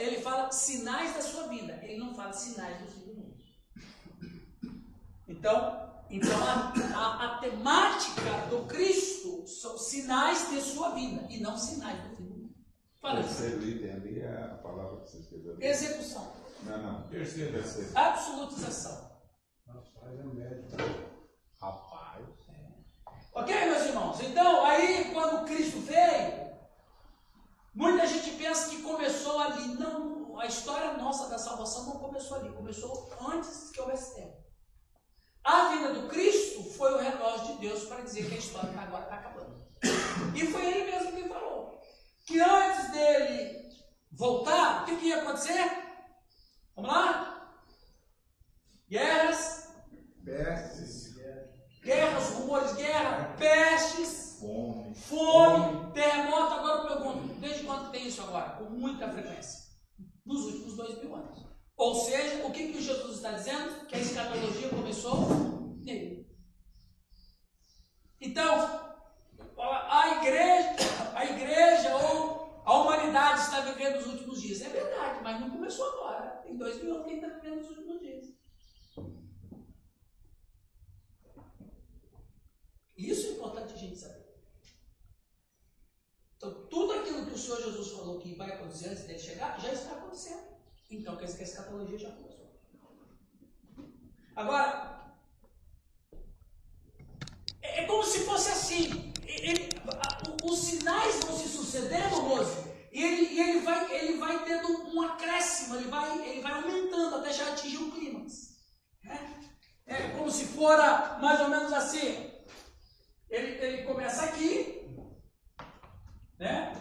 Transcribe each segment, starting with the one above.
ele fala sinais da sua vida, ele não fala sinais do fim do mundo. Então, então a, a, a temática do Cristo são sinais de sua vida e não sinais do fim do mundo. Fala. Terceiro item ali é a palavra que você escreveu. Execução. Não, não. Terceiro, terceiro. Absolutização. Rapaz, é médico. Rapaz. Ok, meus irmãos? Então, aí quando Cristo veio, muita gente pensa que começou ali. Não, a história nossa da salvação não começou ali, começou antes que houvesse tempo. A vinda do Cristo foi o relógio de Deus para dizer que a história agora está acabando. E foi ele mesmo que falou. Que antes dele voltar, o que, que ia acontecer? Vamos lá? Guerras. Pestes. Guerras, rumores de guerra, pestes. Fome. Fome, terremoto. Agora eu pergunto, desde quando tem isso agora? Com muita frequência. Nos últimos dois mil anos. Ou seja, o que, que Jesus está dizendo? Que a escatologia começou nele. Então, a igreja, a igreja ou a humanidade está vivendo os últimos dias. É verdade, mas não começou agora. Tem dois mil anos que está vivendo os últimos dias. Isso é importante a gente saber. Então, tudo aquilo que o Senhor Jesus falou que vai acontecer antes dele chegar, já está acontecendo. Então, quer dizer que a escatologia já começou. Agora, é, é como se fosse assim. Ele, os sinais vão se sucedendo, moço, e ele, ele, vai, ele vai tendo um acréscimo, ele vai, ele vai aumentando até já atingir o clímax. É, é como se fora mais ou menos assim. Ele, ele começa aqui, né?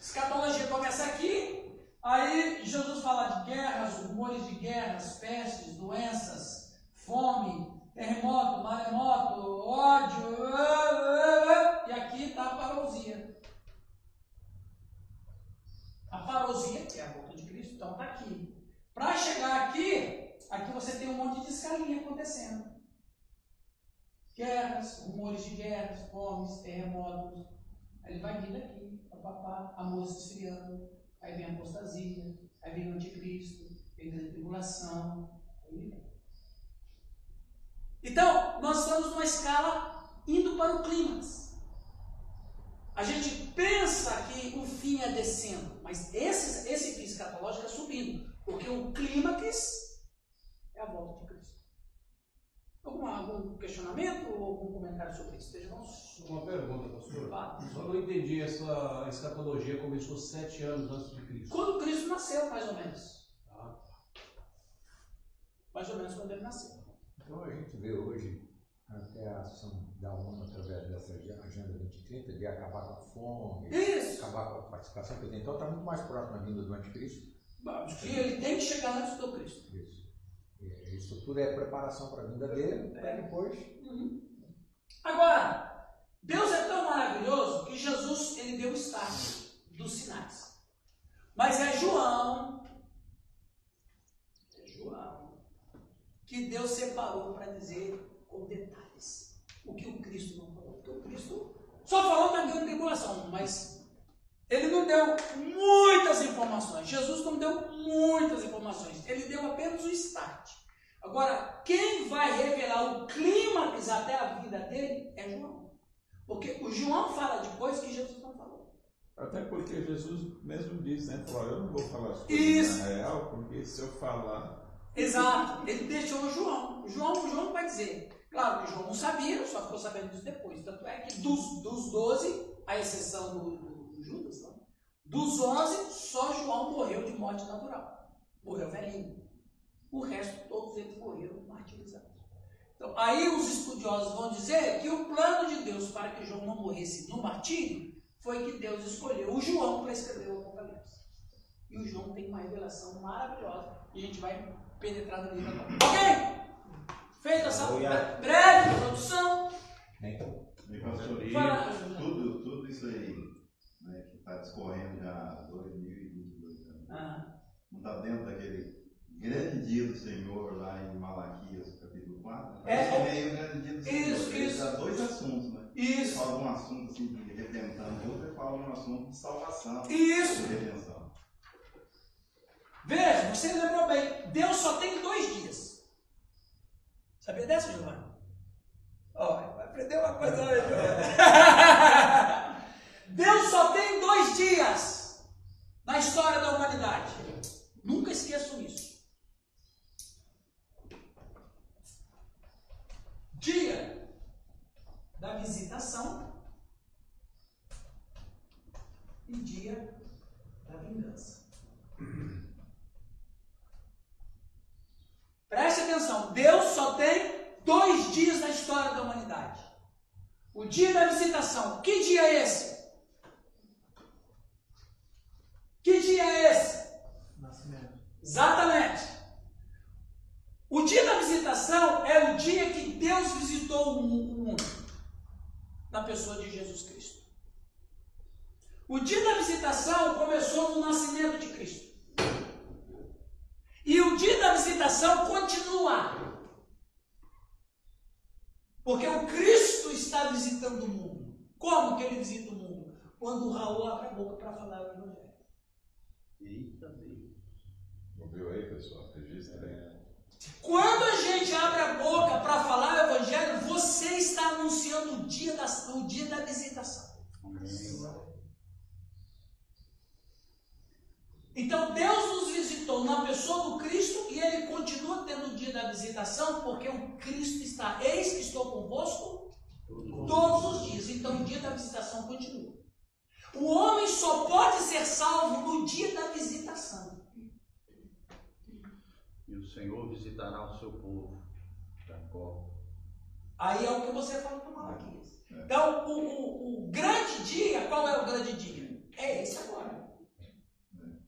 Escatologia começa aqui, aí Jesus fala de guerras, rumores de guerras, pestes, doenças, fome, terremoto, maremoto, ódio, e aqui está a parousia. A parousia, que é a boca de Cristo, então está aqui. Para chegar aqui, aqui você tem um monte de escalinha acontecendo guerras, rumores de guerras, fomes, terremotos. Ele vai vindo aqui, papapá, a moça esfriando, aí vem a apostasia, aí vem o anticristo, vem a tribulação. Então, nós estamos numa escala indo para o clímax. A gente pensa que o fim é descendo, mas esse, esse fim escatológico é subindo, porque o clímax é a volta de Cristo. Alguma, algum questionamento ou algum comentário sobre isso? Estejamos... Uma pergunta, pastor. Claro. Só não entendi essa escatologia começou sete anos antes de Cristo. Quando Cristo nasceu, mais ou menos. Tá? Mais ou menos quando ele nasceu. Então a gente vê hoje até a ação da ONU através dessa Agenda 2030 de acabar com a fome, Isso. acabar com a participação que tem. Então está muito mais próximo da vinda do anticristo. Que ele tem que chegar antes do Cristo. Isso. E Isso tudo é preparação para a vinda dele, para depois. Uhum. Agora, Deus é tão maravilhoso que Jesus ele deu o start dos sinais. Mas é João, é João, que Deus separou para dizer com detalhes o que o Cristo não falou. Porque o Cristo só falou da grande tribulação, mas ele não deu muitas informações. Jesus não deu muitas informações. Ele deu apenas o start. Agora, quem vai revelar o clímax até a vida dele é João. Porque o João fala de coisas que Jesus não falou. Até porque Jesus mesmo disse, né? Falou, eu não vou falar as coisas Isso. na real, porque se eu falar. Exato. Ele deixou o João. O João, o João vai dizer. Claro que o João não sabia, só ficou sabendo disso depois. Tanto é que dos, dos 12, a exceção do Judas, não? dos 11, só João morreu de morte natural. Morreu velhinho. O resto, todos eles morreram martirizados. Então, aí os estudiosos vão dizer que o plano de Deus para que João não morresse no martírio foi que Deus escolheu o João para escrever o Apocalipse. E o João tem uma revelação maravilhosa. E a gente vai penetrar no livro agora. Ok? Feita essa breve introdução. Fala. tudo, tudo isso aí né, que está discorrendo já há 2022 anos, Ah, não está dentro daquele grande dia do Senhor lá em Malaquias, capítulo 4? É. Parece que meio grande dia do Senhor. Isso, Ele isso. dá dois assuntos, né? isso. Fala de um assunto assim, de redenção, outro fala de um assunto de salvação Isso. e redenção. você lembrou bem. Deus só tem dois dias. Sabia dessa, Giovanni? Ó, vai aprender uma coisa hoje. Deus só tem dois dias na história da humanidade. Nunca esqueçam isso. Dia da visitação e dia da vingança. Preste atenção, Deus só tem dois dias na história da humanidade. O dia da visitação. Que dia é esse? Que dia é esse? Nascimento. Exatamente. O dia da visitação é o dia que Deus visitou o mundo na pessoa de Jesus Cristo. O dia da visitação começou no nascimento de Cristo. E o dia da visitação continua. Porque o Cristo está visitando o mundo. Como que ele visita o mundo? Quando o Raul abre a boca para falar o Evangelho. Eita Deus. Ouviu aí, pessoal? Registra aí. Quando a gente abre a boca para falar o Evangelho, você está anunciando o dia da, o dia da visitação. Então Deus nos visitou na pessoa do Cristo e Ele continua tendo o dia da visitação, porque o Cristo está, eis que estou convosco todos os dias. Então o dia da visitação continua. O homem só pode ser salvo no dia da visitação. E o Senhor visitará o seu povo, Jacó. Aí é o que você fala para Malaquias. Então, o, o, o grande dia, qual é o grande dia? É esse agora.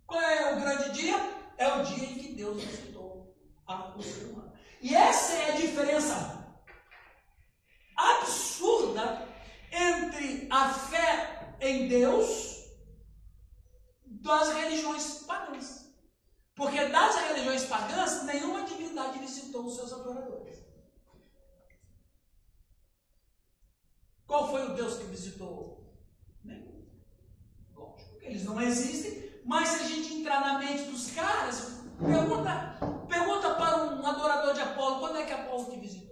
Qual é o grande dia? É o dia em que Deus visitou a- o ser humano. E essa é a diferença absurda entre a fé em Deus das religiões pagãs. Porque das religiões pagãs, nenhuma divindade visitou os seus adoradores. Qual foi o Deus que visitou? Nenhum. Lógico que eles não existem, mas se a gente entrar na mente dos caras, pergunta, pergunta para um adorador de Apolo, quando é que Apolo te visitou?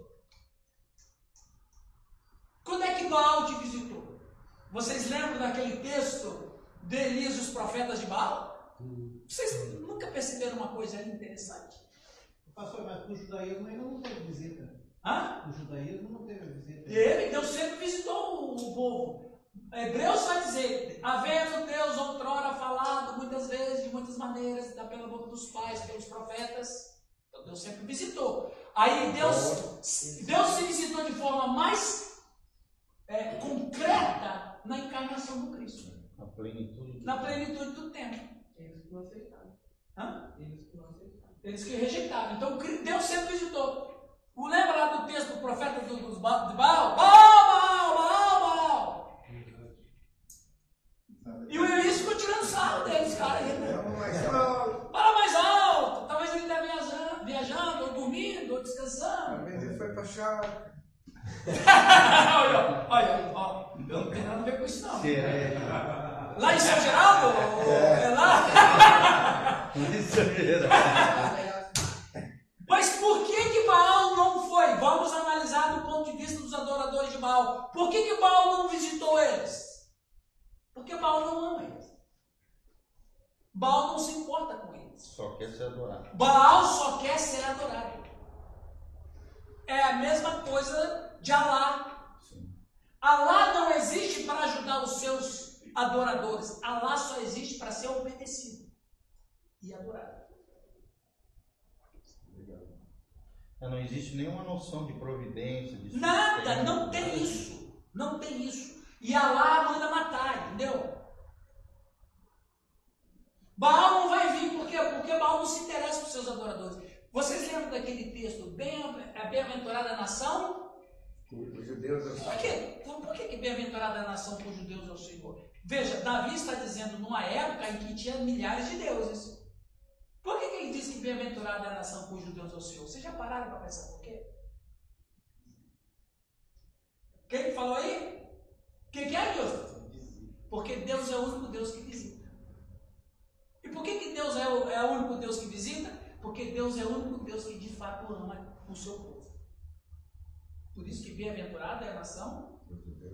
Quando é que Baal te visitou? Vocês lembram daquele texto de Elias e os profetas de Baal? Vocês nunca perceberam uma coisa interessante? Pastor, mas o judaísmo ainda não teve visita. Hã? O judaísmo não teve visita. Ele, Deus sempre visitou o povo. Hebreus vai dizer, havendo Deus outrora falado muitas vezes, de muitas maneiras, pela boca dos pais, pelos profetas. Então Deus sempre visitou. Aí Deus, Deus se visitou de forma mais é, concreta na encarnação do Cristo, A plenitude. na plenitude do tempo. Eles que não aceitaram. Hã? Eles que não aceitaram. Eles que rejeitaram. Então Deus sempre visitou. O lembra lá do texto do profeta do- dos de Baal? Baal, Baal, Baal, Baal. E o Elias ficou tirando sarro deles, cara. Ele, Fala mais alto. Talvez ele esteja viajando, viajando, ou dormindo, ou descansando. Ele foi chave. Olha, olha, ó. Eu não tenho nada a ver com isso, não. Lá em São Geraldo? ou- É lá? Mas por que que Baal não foi? Vamos analisar do ponto de vista dos adoradores de Baal. Por que que Baal não visitou eles? Porque Baal não ama eles. Baal não se importa com eles. Só quer ser adorado. Baal só quer ser adorado. É a mesma coisa de Alá. Alá não existe para ajudar os seus adoradores. Alá só existe para ser obedecido e adorado. É, Não existe nenhuma noção de providência, de Nada, não tem isso. Não tem isso. E Alá manda matar, entendeu? Baal não vai vir, por quê? Porque Baal não se interessa por seus adoradores. Vocês lembram daquele texto, bem, a bem-aventurada nação? Os judeus eu Por quê? Por, por que, que bem-aventurada a nação cujo Deus é o Senhor? Veja, Davi está dizendo numa época em que tinha milhares de deuses. Por que, que ele diz que bem-aventurada é a nação cujo Deus é o Senhor? Vocês já pararam para pensar por quê? Quem que falou aí? O que, que é, Deus? Porque Deus é o único Deus que visita. E por que, que Deus é o, é o único Deus que visita? Porque Deus é o único Deus que de fato ama o seu povo. Por isso que bem-aventurada é a nação é.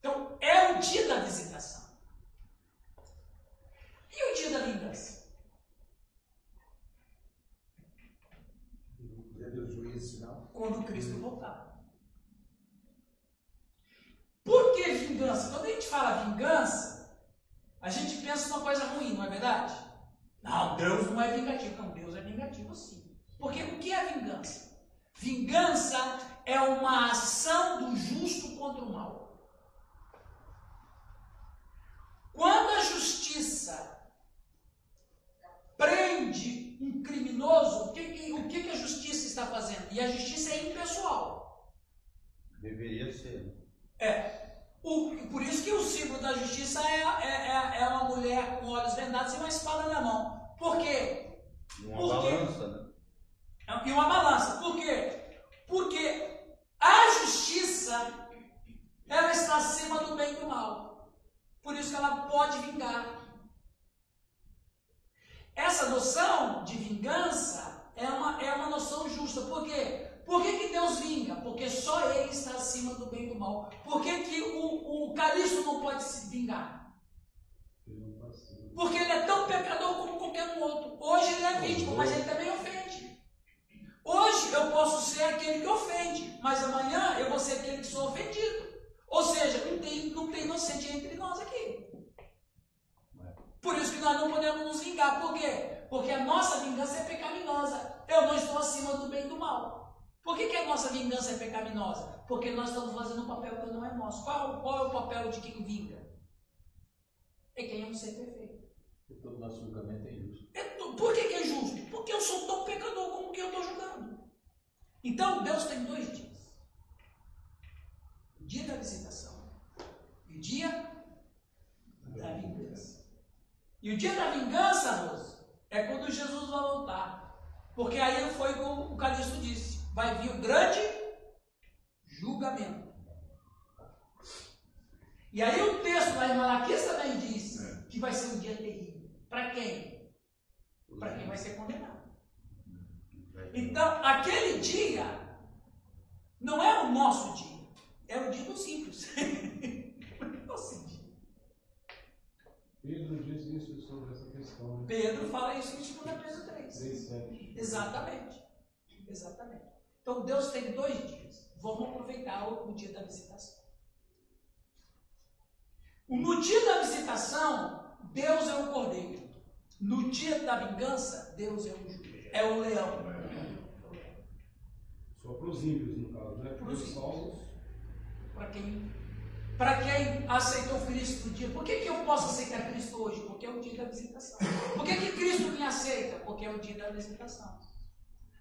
Então, é o dia da visitação. E o dia da vingança? Final. Quando Cristo voltar. Por que vingança? Quando a gente fala vingança, a gente pensa numa coisa ruim, não é verdade? Não, Deus não é vingativo. Não, Deus é vingativo sim. Porque o que é vingança? Vingança é uma ação do justo contra o mal. Quando a justiça prende um criminoso, o que, o que, a justiça está fazendo? E a justiça é impessoal. Deveria ser. É. O- por isso que o símbolo da justiça é, é, é- é uma mulher com olhos vendados e uma espada na mão. Por quê? Uma Por quê? balança, né? E uma balança. Por quê? Porque a justiça ela está acima do bem e do mal. Por isso que ela pode vingar. Essa noção de vingança é uma, é uma noção justa. Por quê? Por que, que Deus vinga? Porque só Ele está acima do bem e do mal. Por que, que o, o Calixto não pode se vingar? Porque ele é tão pecador como qualquer um outro. Hoje ele é vítima, mas ele também ofende. Hoje eu posso ser aquele que ofende, mas amanhã eu vou ser aquele que sou ofendido. Ou seja, não tem, não tem inocente entre nós aqui. Por isso que nós não podemos nos vingar. Por quê? Porque a nossa vingança é pecaminosa. Eu não estou acima do bem e do mal. Por que, que a nossa vingança é pecaminosa? Porque nós estamos fazendo um papel que não é nosso. Qual, qual é o papel de quem vinga? É quem é um ser perfeito. E todo nosso julgamento é injusto. É Por que, que é justo? Porque eu sou tão pecador como que eu estou julgando. Então Deus tem dois dias: o dia da visitação e o dia da vingança. E o dia da vingança, Rose, é quando Jesus vai voltar. Porque aí foi o que o Calixto disse: vai vir o grande julgamento. E aí o texto lá em Malaquias também diz que vai ser um dia terrível. Para quem? Para quem vai ser condenado. Então, aquele dia não é o nosso dia, é o dia dos ímpios. Nosso dia. Pedro diz isso sobre essa questão. Né? Pedro fala isso em 2 Pedro 3. 3, 7. Exatamente. Exatamente. Então Deus tem dois dias. Vamos aproveitar o, o dia da visitação. No dia da visitação, Deus é o cordeiro. No dia da vingança, Deus é o juiz. É o leão. Só para os ímpios, no caso, né? Para os salvos. Para quem, para quem aceitou Cristo no dia. Por que, que eu posso aceitar Cristo hoje? Porque é o dia da visitação. Por que, que Cristo me aceita? Porque é o dia da visitação.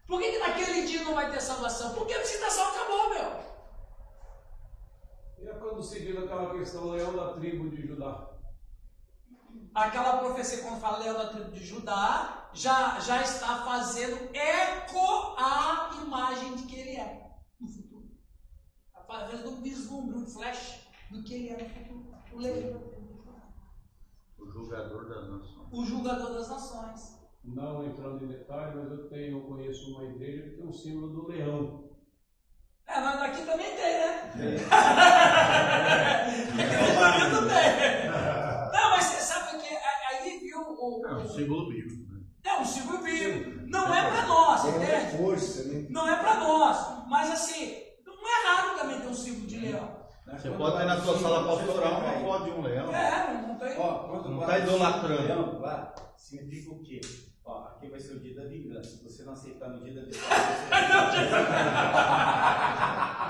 Por que, que naquele dia não vai ter salvação? Porque a visitação acabou, meu. E é quando se diz aquela questão leão da tribo de Judá. Aquela profecia, quando fala leão da tribo de Judá, já, já está fazendo eco à imagem de que ele é no futuro. Está fazendo um vislumbre, um flash do que ele é no futuro. O leão da tribo de Judá. O julgador das nações. O julgador das nações. Não entrando em detalhe, mas eu tenho, eu conheço uma igreja que tem um símbolo do leão. É, mas aqui também tem, né? aqui símbolo bíblico, né? não, o Silvio viu. Não é para nós, uma entende? força, né? Não é para nós. Mas assim, não é raro também ter um símbolo de leão. Você pode ter na sua sala pastoral uma foto de um leão. É, não, tem. Ó, quando Não tá o idolatrando. leão lá, significa o quê? Ó, aqui vai ser o dia da vingança. Se você não aceitar no dia da vingança, você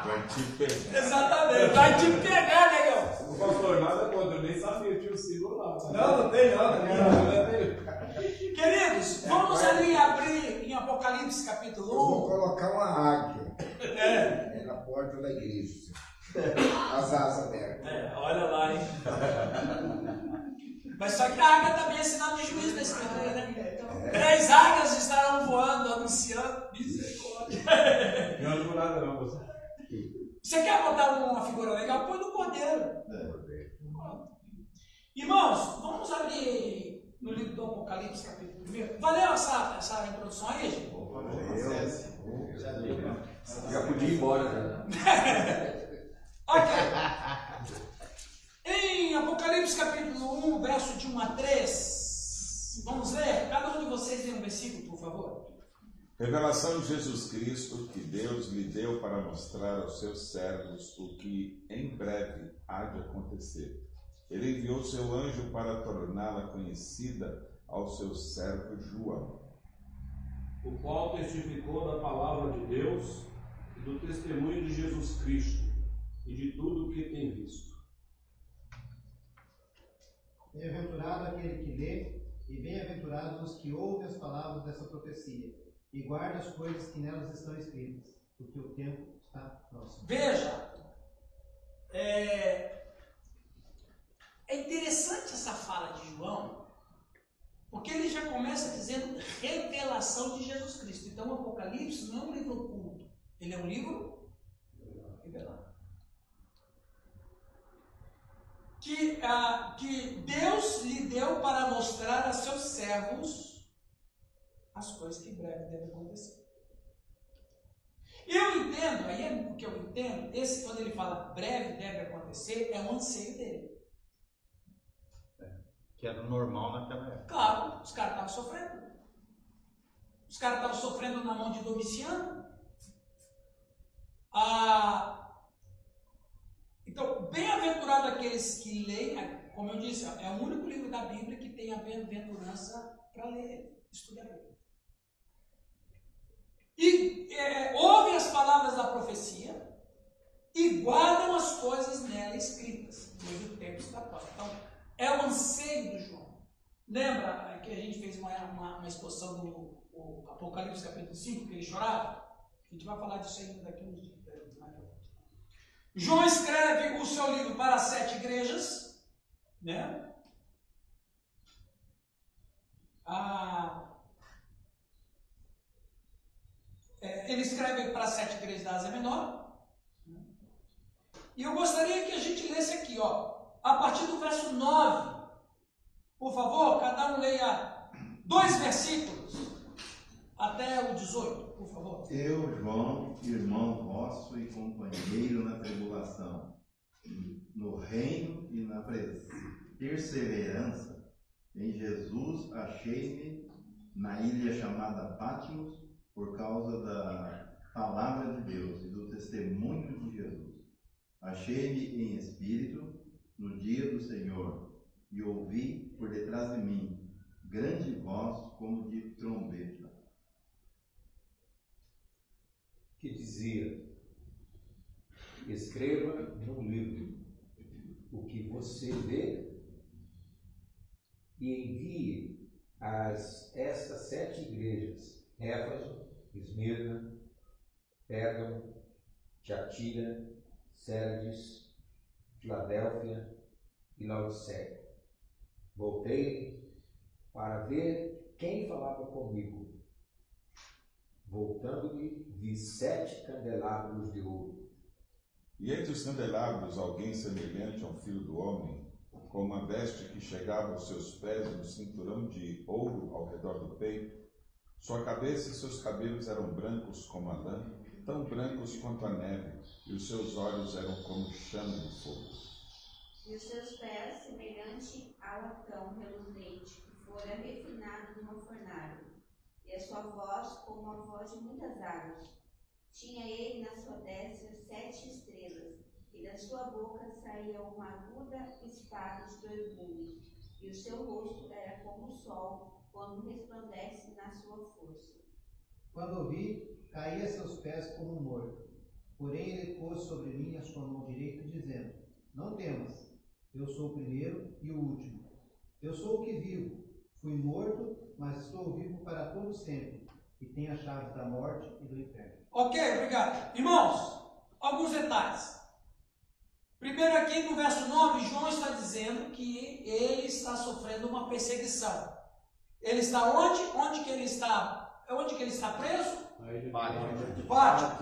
Vai te pegar. Exatamente. Vai te pegar, negão. O pastor nada contra, eu nem sabia, tinha o símbolo lá. Não, não tem não, não tem não. Queridos, vamos ali abrir em Apocalipse capítulo Eu vou 1. colocar uma águia. É na porta da igreja. As asas abertas. É, olha lá, hein? Mas só que a águia também é sinal de juízo da escritura, né? Três águias estarão voando, anunciando misericórdia. Não ajuda nada não, você. Você quer botar uma figura legal? Põe no cordeiro. Irmãos, vamos abrir no livro do Apocalipse capítulo 1. Valeu essa, essa introdução aí, gente? Já deu, né? Já podia ir embora, né? Ok. Em Apocalipse capítulo 1, verso de 1 a 3, vamos ler? Cada um de vocês lê um versículo, por favor. Revelação de Jesus Cristo que Deus lhe deu para mostrar aos seus servos o que em breve há de acontecer. Ele enviou seu anjo para torná-la conhecida ao seu servo João. o qual testificou da palavra de Deus e do testemunho de Jesus Cristo e de tudo o que tem visto. Bem-aventurado aquele que lê, e bem-aventurados os que ouvem as palavras dessa profecia, e guardam as coisas que nelas estão escritas, porque o tempo está próximo. Veja, é, é interessante essa fala de João, porque ele já começa dizendo revelação de Jesus Cristo. Então, o Apocalipse não é um livro oculto, ele é um livro revelado. Que, ah, que Deus lhe deu para mostrar a seus servos as coisas que em breve devem acontecer. Eu entendo, aí é o que eu entendo, esse quando ele fala breve deve acontecer, é um anseio dele. Que era normal naquela época. Claro, os caras estavam sofrendo. Os caras estavam sofrendo na mão de Domiciano. Ah, então, bem-aventurado aqueles que leem, é, como eu disse, é o único livro da Bíblia que tem a bem-aventurança para ler, estudar. E é, ouvem as palavras da profecia e guardam as coisas nela escritas, pois o tempo próximo. Então, é o anseio do João. Lembra que a gente fez uma, uma, uma exposição do o Apocalipse capítulo 5, que ele chorava? A gente vai falar disso ainda daqui uns dias. João escreve o seu livro para sete igrejas, né? Ah, é, ele escreve para sete igrejas da Ásia Menor. E eu gostaria que a gente lesse aqui, ó, a partir do verso 9. Por favor, cada um leia dois versículos até o 18, por favor. Eu, João, irmão vosso e companheiro na tribulação, no reino e na perseverança, em Jesus achei-me na ilha chamada Patmos, por causa da palavra de Deus e do testemunho de Jesus. Achei-me em espírito no dia do Senhor e ouvi por detrás de mim grande voz como de trombeta. Que dizia: escreva num livro o que você vê e envie às estas sete igrejas: Éfaso, Esmirna, Pérgamo, Tiatira, Sardes, Filadélfia e Laodiceia. Voltei para ver quem falava comigo. Voltando-me, vi sete candelabros de ouro. E entre os candelabros alguém semelhante a um filho do homem, com uma veste que chegava aos seus pés e um cinturão de ouro ao redor do peito. Sua cabeça e seus cabelos eram brancos como a lã, tão brancos quanto a neve, e os seus olhos eram como chama de fogo. E os seus pés, semelhante ao latão reluzente, que fora refinado numa fornalha, e a sua voz como a voz de muitas águas. Tinha ele na sua destra sete estrelas, e da sua boca saía uma aguda espada de dois gumes, e o seu rosto era como o sol, quando resplandece na sua força. Quando o vi, caí a seus pés como um morto. Porém, ele pôs sobre mim a sua mão direita, dizendo: Não temas, eu sou o primeiro e o último. Eu sou o que vivo. Fui morto, mas estou vivo para todo sempre, e tenho as chaves da morte e do inferno. Ok, obrigado. Irmãos, alguns detalhes. Primeiro aqui no verso 9, João está dizendo que ele está sofrendo uma perseguição. Ele está onde? Onde que ele está? Onde que ele está preso? Pátimos.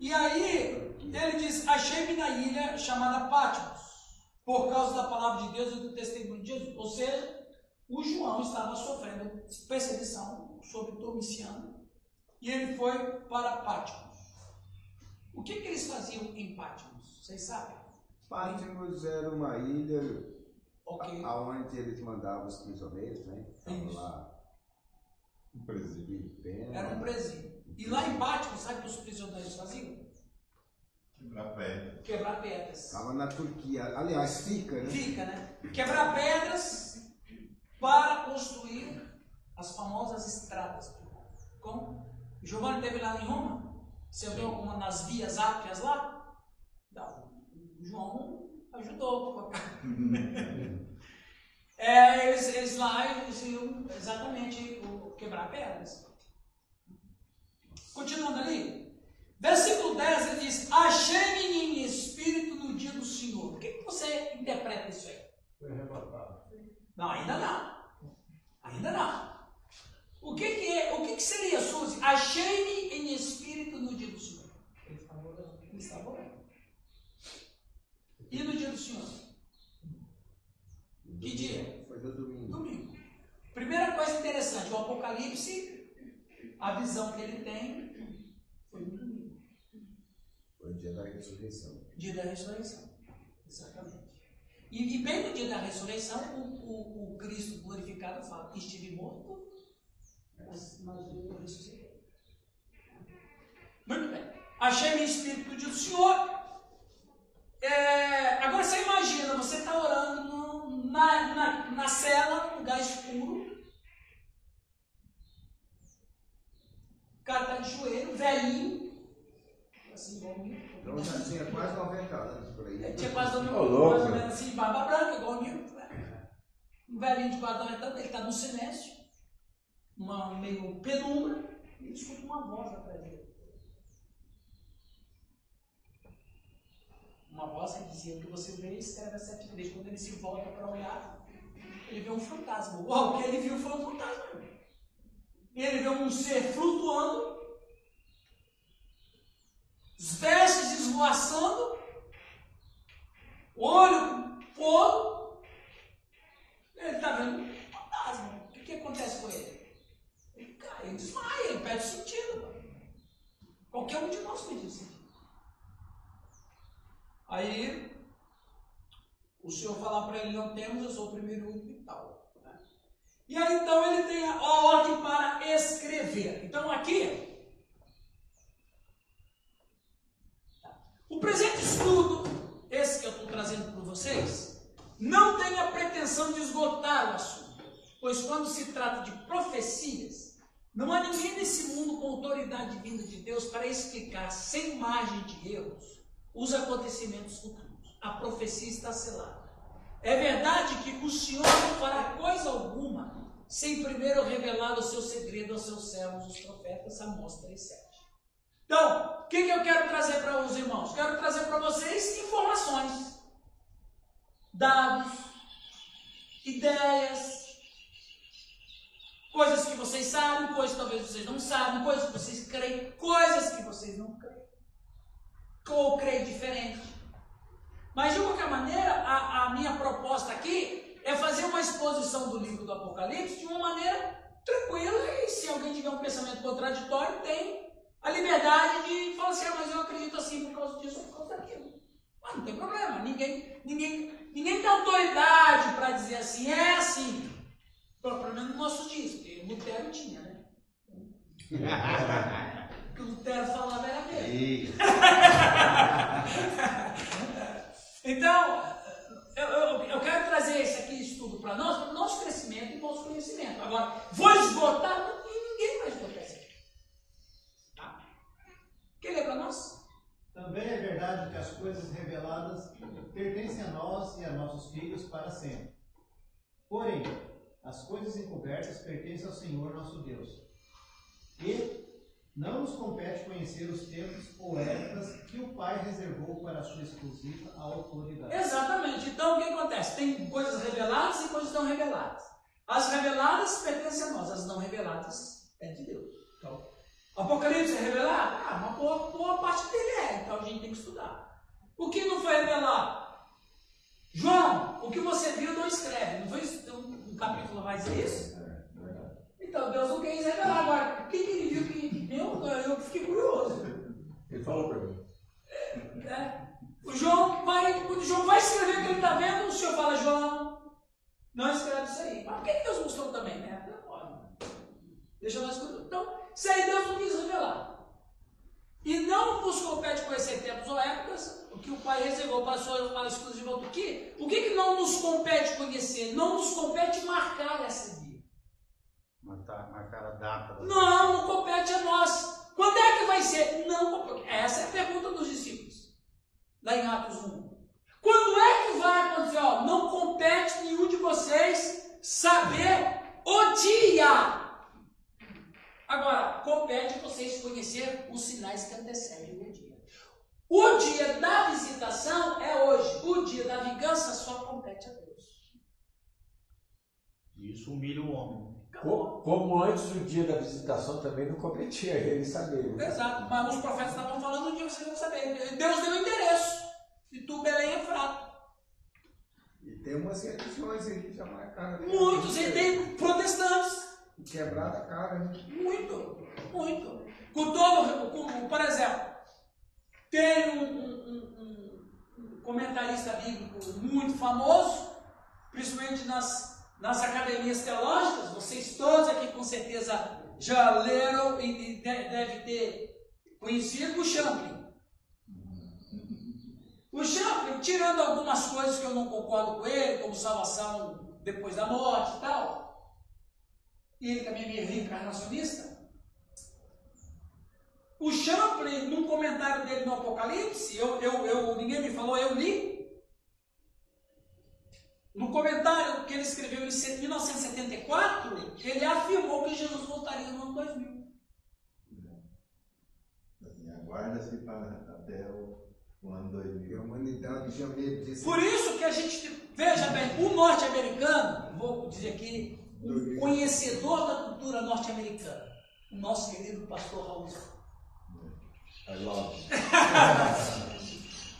E aí, ele diz, achei-me na ilha chamada Pátimos, por causa da palavra de Deus e do testemunho de Jesus. Ou seja, o João estava sofrendo perseguição sobre Domiciano e ele foi para Pátimos. O que, que eles faziam em Pátimos? Vocês sabem? Pátimos era uma ilha Ok. aonde eles mandavam os prisioneiros, né? Estavam lá Um presídio. de pena. Era um presídio. E lá em Pátimos, sabe o que os prisioneiros faziam? Quebrar pedra. Quebrar pedras. Estava na Turquia. Aliás, fica, né? Fica, né? Quebrar pedras para construir as famosas estradas. Como Giovanni teve lá em Roma, você viu alguma nas vias ápias lá? Não. O João ajudou. É, eles, eles lá eles iam exatamente o- quebrar pedras. Continuando ali. Versículo 10 ele diz: Achei-me em espírito no dia do Senhor. O que, que você interpreta isso aí? Foi arrebatado. Não, ainda não. Ainda não. O que, que é? O que, que seria, Suzy? Achei-me em espírito no dia do Senhor. Ele estava orando. Ele estava orando. E no dia do Senhor? Que dia? Foi no domingo. Domingo. Primeira coisa interessante, o Apocalipse, a visão que ele tem foi no dia da ressurreição. dia da ressurreição. Exatamente. E, e bem no dia da ressurreição, o, o, o Cristo glorificado fala: Estive morto, mas, mas eu ressuscitei. Muito bem. Achei meu espírito do Senhor. É, agora você imagina, você está orando na, na, na cela, num lugar escuro. O cara está de joelho, velhinho. Assim. Então já tinha quase 90 anos por aí. Ele tinha quase Ô, mais louco. ou menos assim, barba branca, igual o meu. Um velhinho de quase 90 anos, ele está no silêncio, uma meio penumbra, e ele escuta uma voz atrás dele. Uma voz que dizia que você vê e escreve as sete vezes. Quando ele se volta para olhar, ele vê um fantasma. Uau, o que ele viu foi um fantasma. E ele vê um ser flutuando, as vestes esvoaçando, olho fogo. Ele está vendo um fantasma. O que, que acontece com ele? Ele cai, ele desmaia, ele perde sentido. Qualquer um de nós perde sentido. Aí o senhor falar para ele, não temos, eu sou o primeiro único e tal. né? E aí então ele tem a ordem para escrever. Então aqui, o presente estudo, esse que eu estou trazendo para vocês, não tem a pretensão de esgotar o assunto, pois quando se trata de profecias, não há ninguém nesse mundo com autoridade vinda de Deus para explicar sem margem de erros os acontecimentos futuros. A profecia está selada. É verdade que o Senhor não fará coisa alguma sem primeiro revelar o seu segredo aos seus servos, os profetas, Amós 3,7. Então, o que, que eu quero trazer para os irmãos? Quero trazer para vocês informações, dados, ideias, coisas que vocês sabem, coisas que talvez vocês não sabem, coisas que vocês creem, coisas que vocês não creem ou creio diferente. Mas de qualquer maneira, a, a minha proposta aqui é fazer uma exposição do livro do Apocalipse de uma maneira tranquila e se alguém tiver um pensamento contraditório, tem a liberdade de falar assim, ah, mas eu acredito assim por causa disso por causa daquilo. Mas não tem problema, ninguém, ninguém, ninguém tem autoridade para dizer assim, é assim. Pelo menos no nosso dias, porque Lutero tinha, né? O que Lutero falava era mesmo. Então, eu, eu, eu quero trazer esse aqui estudo para nós, para o nosso crescimento e nosso conhecimento. Agora, vou esgotar? Ninguém vai esgotar? Quer ler para nós? Também é verdade que as coisas reveladas pertencem a nós e a nossos filhos para sempre. Porém, as coisas encobertas pertencem ao Senhor nosso Deus. E não nos compete conhecer os tempos ou épocas que o Pai reservou para a sua exclusiva autoridade. Exatamente. Então, o que acontece? Tem coisas reveladas e coisas não reveladas. As reveladas pertencem a nós, as não reveladas é de Deus. Então, Apocalipse é revelado? Ah, uma boa, boa parte dele é, então a gente tem que estudar. O que não foi revelado? João, o que você viu não escreve. Não foi, um capítulo vai dizer isso? É, verdade. Então Deus não quer revelar. Agora, o que, que ele viu que meu, eu fiquei curioso. Ele falou para mim. É. O João vai, quando o João vai escrever o que ele está vendo, o senhor fala, João, não escreve isso aí. Mas por que Deus mostrou também, né? Deixa nós Então, isso aí Deus não quis revelar. E não nos compete conhecer tempos ou épocas, o que o Pai reservou para a sua exclusiva do que? O que, que não nos compete conhecer? Não nos compete marcar esse dia. Marcar, marcar a data. da- Não, não compete a nós. Quando é que vai ser? Não. Essa é a pergunta dos discípulos. Lá em Atos 1. Quando é que vai acontecer? Ó, não compete nenhum de vocês saber o dia. Agora, compete vocês conhecer os sinais que antecedem o dia. O dia da visitação é hoje. O dia da vingança só compete a Deus. Isso humilha o homem. Co- Como antes o dia da visitação também não competia a ele saber. Exato, mas os profetas estavam falando um dia vocês vão saber. Deus deu o endereço. E tu, Belém, é fraco. E tem umas religiões aí que já marcaram. Muitos, e tem protestantes. Quebrada cara, né? Muito, muito. Com todo, com, por exemplo, tem um, um- um- um comentarista bíblico muito famoso, principalmente nas, nas academias teológicas, vocês todos aqui com certeza já leram e, e de- devem ter conhecido o Champlin. O Champlin, tirando algumas coisas que eu não concordo com ele, como salvação depois da morte e tal, e ele também é meio reencarnacionista. O Champlin, num comentário dele no Apocalipse, eu, eu, eu, ninguém me falou, eu li. No comentário que ele escreveu em 1974, ele afirmou que Jesus voltaria no ano 2000. Assim, Aguarda-se para até o, o ano 2000. E a humanidade já meio disse. Por isso que a gente, veja bem, o norte-americano, vou dizer aqui, um conhecedor da cultura norte-americana, o nosso querido pastor Raul. I love.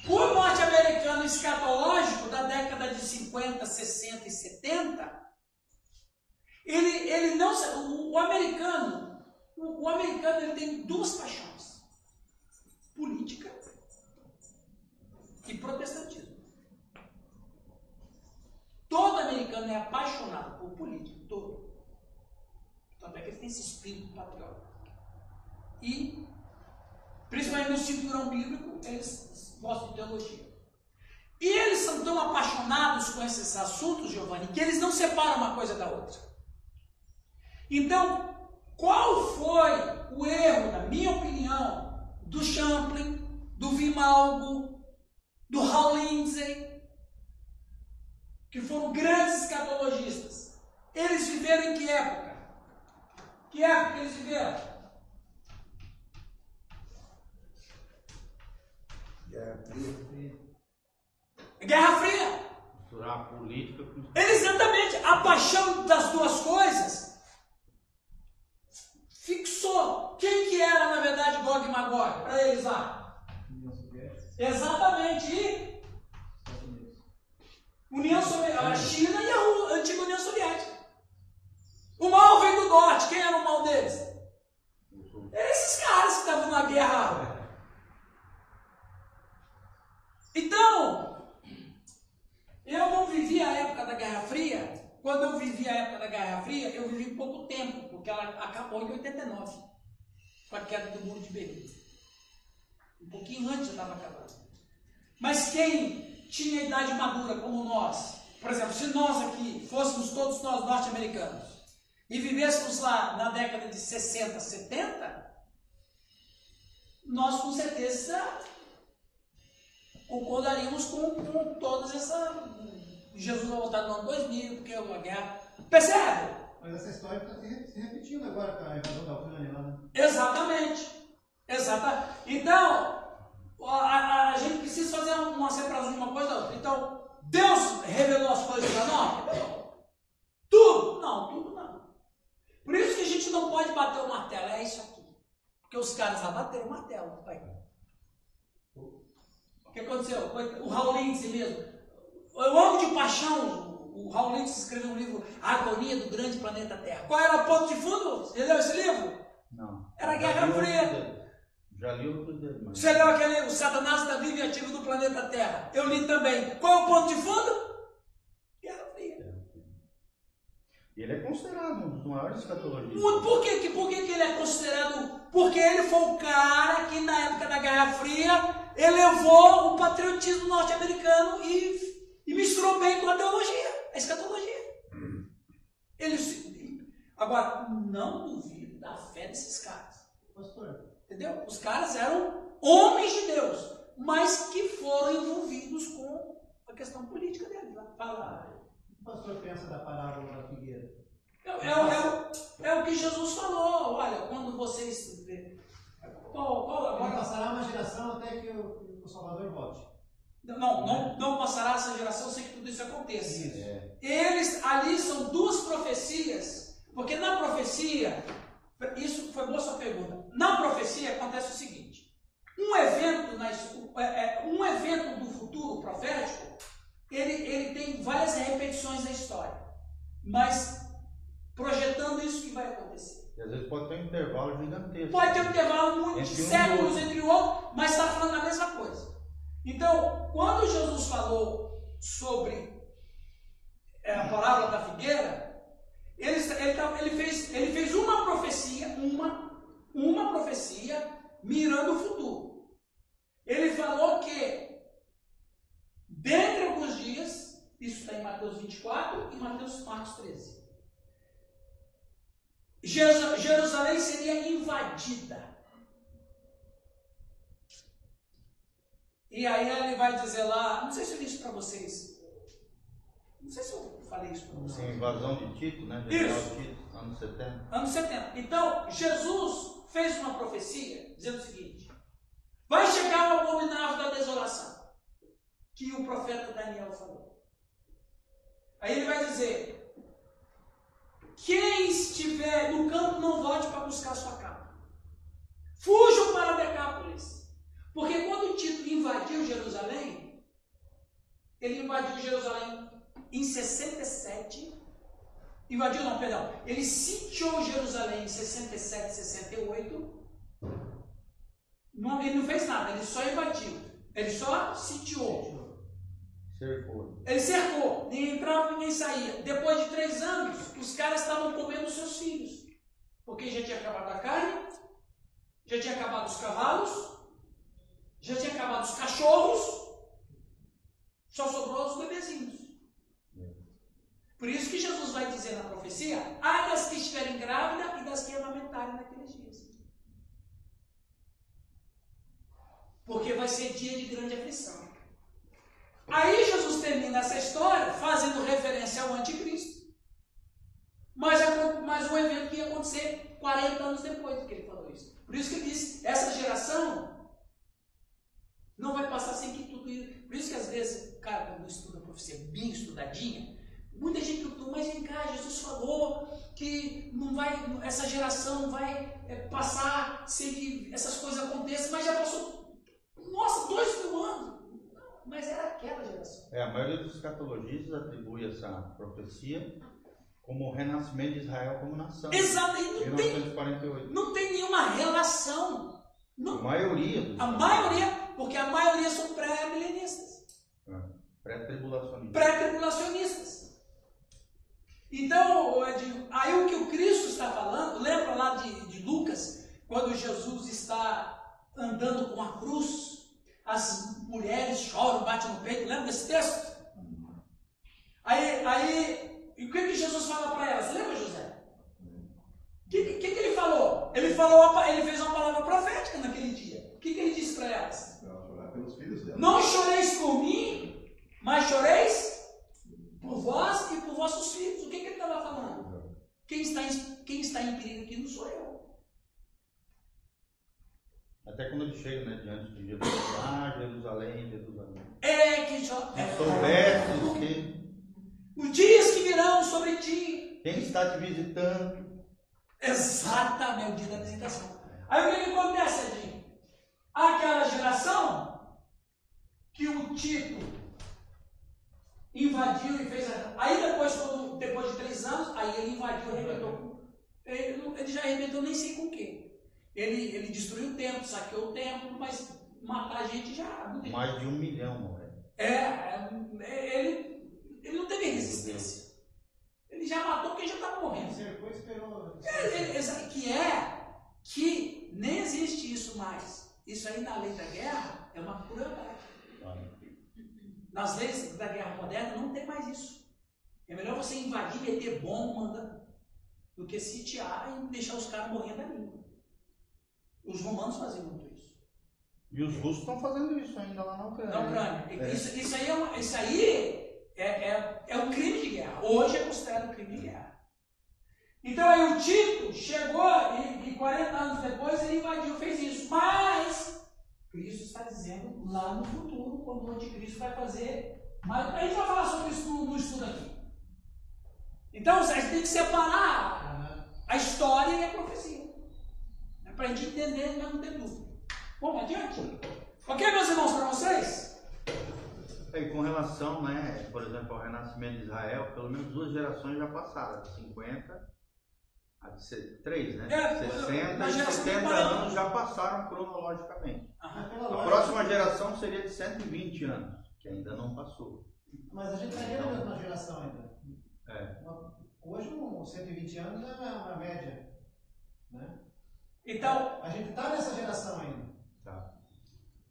O norte-americano escatológico da década de 50, 60 e 70, ele, ele não. O, o americano, o, o americano ele tem duas paixões: política e protestantismo. Todo americano é apaixonado por política, todo. Tanto é que ele tem esse espírito patriota. E principalmente no cinturão bíblico, eles gostam de teologia. E eles são tão apaixonados com esses assuntos, Giovanni, que eles não separam uma coisa da outra. Então, qual foi o erro, na minha opinião, do Champlin, do Vimalgo, do Hal Lindsey, que foram grandes escatologistas? Eles viveram em que época? Que época eles viveram? Guerra Fria. Guerra Fria. Misturar a política com Exatamente. A paixão das duas coisas fixou. Quem que era, na verdade, Gog e Magog? Para eles lá. Exatamente. E. União Soviética, a China e a antiga União Soviética. O mal veio do norte. Quem era o mal deles? Esses caras que estavam na guerra. Então, eu não vivi a época da Guerra Fria. Quando eu vivi a época da Guerra Fria, eu vivi pouco tempo, porque ela acabou em 89, com a queda do muro de Berlim. Um pouquinho antes já estava acabando. Mas quem tinha idade madura como nós, por exemplo, se nós aqui fôssemos todos nós norte-americanos e vivêssemos lá na década de 60, 70, nós com certeza concordaríamos com, com todas essa. Jesus vai voltar no ano 2000, porque é uma guerra. Percebe? Mas essa história está se re- se repetindo agora com a invasão da Ucrânia lá, né? Exatamente. Exata. Então, a, a- a gente precisa fazer uma separação de uma coisa da outra. Então, Deus revelou as coisas para nós? Revelou. Tudo? Não, tudo não. Por isso que a gente não pode bater o martelo. É isso aqui. Porque os caras lá bateram o martelo. Pai. O que aconteceu? O Raul Lindsay mesmo. Eu amo de paixão o Raul Lentz escreveu um livro, A Agonia do Grande Planeta Terra. Qual era o ponto de fundo? Você leu esse livro? Não. Era a Já Guerra Fria. Já li outro dele, mas... Você leu aquele, o Satanás está vivo e ativo do planeta Terra. Eu li também. Qual é o ponto de fundo? Guerra Fria. E ele é considerado um dos maiores escatologistas. Por, que, que- por que, que ele é considerado? Porque ele foi o cara que na época da Guerra Fria elevou o patriotismo norte-americano e, e misturou bem com a teologia, a escatologia. Ele, se- agora, não duvido da fé desses caras. Pastor, Entendeu? Os caras eram homens de Deus, mas que foram envolvidos com a questão política deles. lá. Fala. o pastor pensa da parábola da figueira? É, é, é, é o que Jesus falou. Olha, quando vocês. Qual, qual, Agora passará uma geração até que o, o Salvador volte. não, não, não passará essa geração sem que tudo isso aconteça. É. Eles ali são duas profecias, porque na profecia, isso foi boa sua pergunta. Na profecia acontece o seguinte: um evento, é, é, um evento do futuro profético, ele, ele tem várias repetições na história, mas projetando isso que vai acontecer. E às vezes pode ter um intervalo gigantesco. Pode ter um intervalo muito de Entre um e séculos entre o outro, mas está falando a mesma coisa. Então, quando Jesus falou sobre é, a parábola da figueira, ele, ele, ele fez, ele fez uma profecia, uma, uma profecia mirando o futuro. Ele falou que, dentre alguns dias, isso está em Mateus 24 e Mateus Marcos 13. Jeru- Jerusalém seria invadida. E aí ele vai dizer lá, não sei se eu disse para vocês, não sei se eu falei isso para vocês. Sim, invasão de Tito, né? Isso. General Tito, anos 70. Anos 70. Então, Jesus fez uma profecia dizendo o seguinte: vai chegar o abominável da desolação, que o profeta Daniel falou. Aí ele vai dizer: quem estiver no campo não volte para buscar sua capa. Fujam para Decápolis. Porque quando Tito invadiu Jerusalém, ele invadiu Jerusalém em 67 Invadiu não, perdão. Ele sitiou Jerusalém em 67, 68. Não, ele não fez nada, ele só invadiu. Ele só sitiou. Cercou. Ele cercou. Ninguém entrava, ninguém saía. Depois de três anos, os caras estavam comendo seus filhos. Porque já tinha acabado a carne, já tinha acabado os cavalos, já tinha acabado os cachorros, só sobrou os bebezinhos. Por isso que Jesus vai dizer na profecia: ai das que estiverem grávidas e das que amamentarem naqueles dias. Porque vai ser dia de grande aflição. Aí Jesus termina essa história fazendo referência ao anticristo. Mas, é- um evento que ia acontecer 40 anos depois do que ele falou isso. Por isso que ele disse: essa geração não vai passar sem que tudo. Por isso que às vezes, cara, quando estuda a profecia bem estudadinha, muita gente perguntou, mas vem cá, Jesus falou que não vai, essa geração vai é, passar sem que essas coisas aconteçam, mas já passou, nossa, dois mil anos. Mas era aquela geração. É, a maioria dos escatologistas atribui essa profecia como o renascimento de Israel como nação. Exato, e não tem, 1948. não tem nenhuma relação. A Não, maioria dos a maioria, porque a maioria são pré-milenistas. pré-tribulacionistas. pré-tribulacionistas. Então, aí o que o Cristo está falando, lembra lá de, de Lucas, quando Jesus está andando com a cruz, as mulheres choram, batem no peito, lembra desse texto? Aí, aí e o que, que Jesus fala para elas? Lembra, José? O que, que, que ele falou? Ele, falou, ele fez uma palavra profética naquele dia. O que, que ele disse para elas? Não choreis por mim, mas choreis por vós e por vossos filhos. O que, que ele estava falando? Quem está, em, quem está em perigo aqui não sou eu. Até quando ele chega né, diante de Jesus, ah, Jerusalém, Jerusalém. É que Se é, soubesses que os dias que virão sobre ti. quem está te visitando, Exatamente, o dia da visitação. Aí o que, que acontece, Edinho? Aquela geração que o Tito invadiu e fez. a- Aí depois, quando, depois de três anos, aí ele invadiu, arrebentou. Ele, ele já arrebentou nem sei com o quê. Ele, ele destruiu o templo, saqueou o templo, mas matar a gente já. não tem- Mais de um milhão morreu. É, é, é, ele, ele não teve resistência. Ele já matou quem já estava morrendo. Cercou e esperou. É, é, que é que nem existe isso mais. Isso aí na lei da guerra é uma crueldade. Nas leis da guerra moderna não tem mais isso. É melhor você invadir, meter bomba, mandar, do que sitiar e deixar os caras morrendo ali. Os romanos faziam muito isso. E os russos estão fazendo isso ainda lá na Ucrânia. Na Ucrânia. É. Isso, isso aí, é, uma- isso aí é, é, é um crime de guerra. Hoje é considerado um crime de guerra. Então aí o Tito chegou e, e 40 anos depois ele invadiu, fez isso. Mas está dizendo lá no futuro, quando o anticristo vai fazer. Mas a gente vai falar sobre isso no, no estudo aqui. Então a gente tem que separar a história e a profecia. Né, para a gente entender e não ter dúvida. Vamos adiante? Ok, meus irmãos, para vocês? E com relação, né, por exemplo, ao renascimento de Israel, pelo menos duas gerações já passaram, de 50 a de se- três, né? É, 60 na e geração de 70 40. anos já passaram cronologicamente. Aham. A próxima geração seria de 120 anos, que ainda não passou. Mas a gente estaria na mesma geração ainda. É. Hoje, um 120 anos é uma, média. Né? Então, A gente está nessa geração ainda. Tá.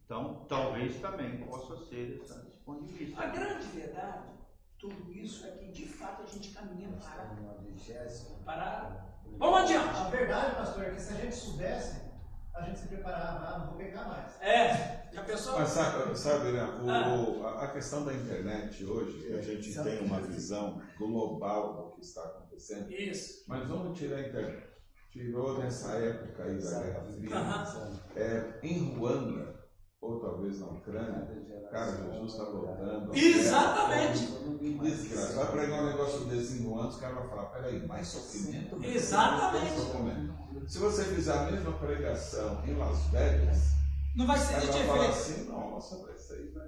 Então, talvez também possa ser essa- esse ponto de vista. a grande verdade, tudo isso é que de fato a gente caminha para. para... Vamos adiante. A verdade, pastor, é que se a gente soubesse, a gente se preparava, ah, não vou pecar mais. É, já pensou? Mas sabe, sabe né, o- Ah. o- a, questão da internet hoje, a gente tem uma visão global do que está acontecendo. Isso. Mas vamos tirar a internet. Tirou nessa época aí da Guerra Fria. É, em Ruanda, ou talvez na Ucrânia, cara, Jesus está voltando. Exatamente. Que desgraça. Vai pregar um negócio desse em Ruanda, os caras vão falar, peraí, mais sofrimento? Exatamente. Sofrimento. Se você fizer a mesma pregação em Las Vegas, Não vai ser de vão falar efeito. assim, nossa, vai sair, vai.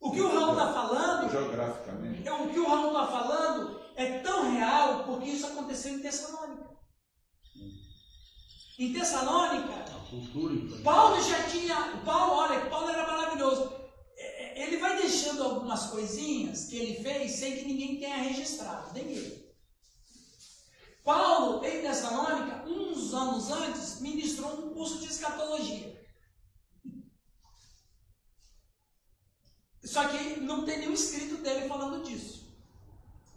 O que o Raul está falando, Geograficamente. é o que o Raul está falando é tão real porque isso aconteceu em Tessalônica. Em Tessalônica. Paulo já tinha. Paulo, olha, Paulo era maravilhoso. É, é, Ele vai deixando algumas coisinhas que ele fez sem que ninguém tenha registrado, nem ele. Paulo, em Tessalônica, uns anos antes, ministrou um curso de escatologia. Só que não tem nenhum escrito dele falando disso.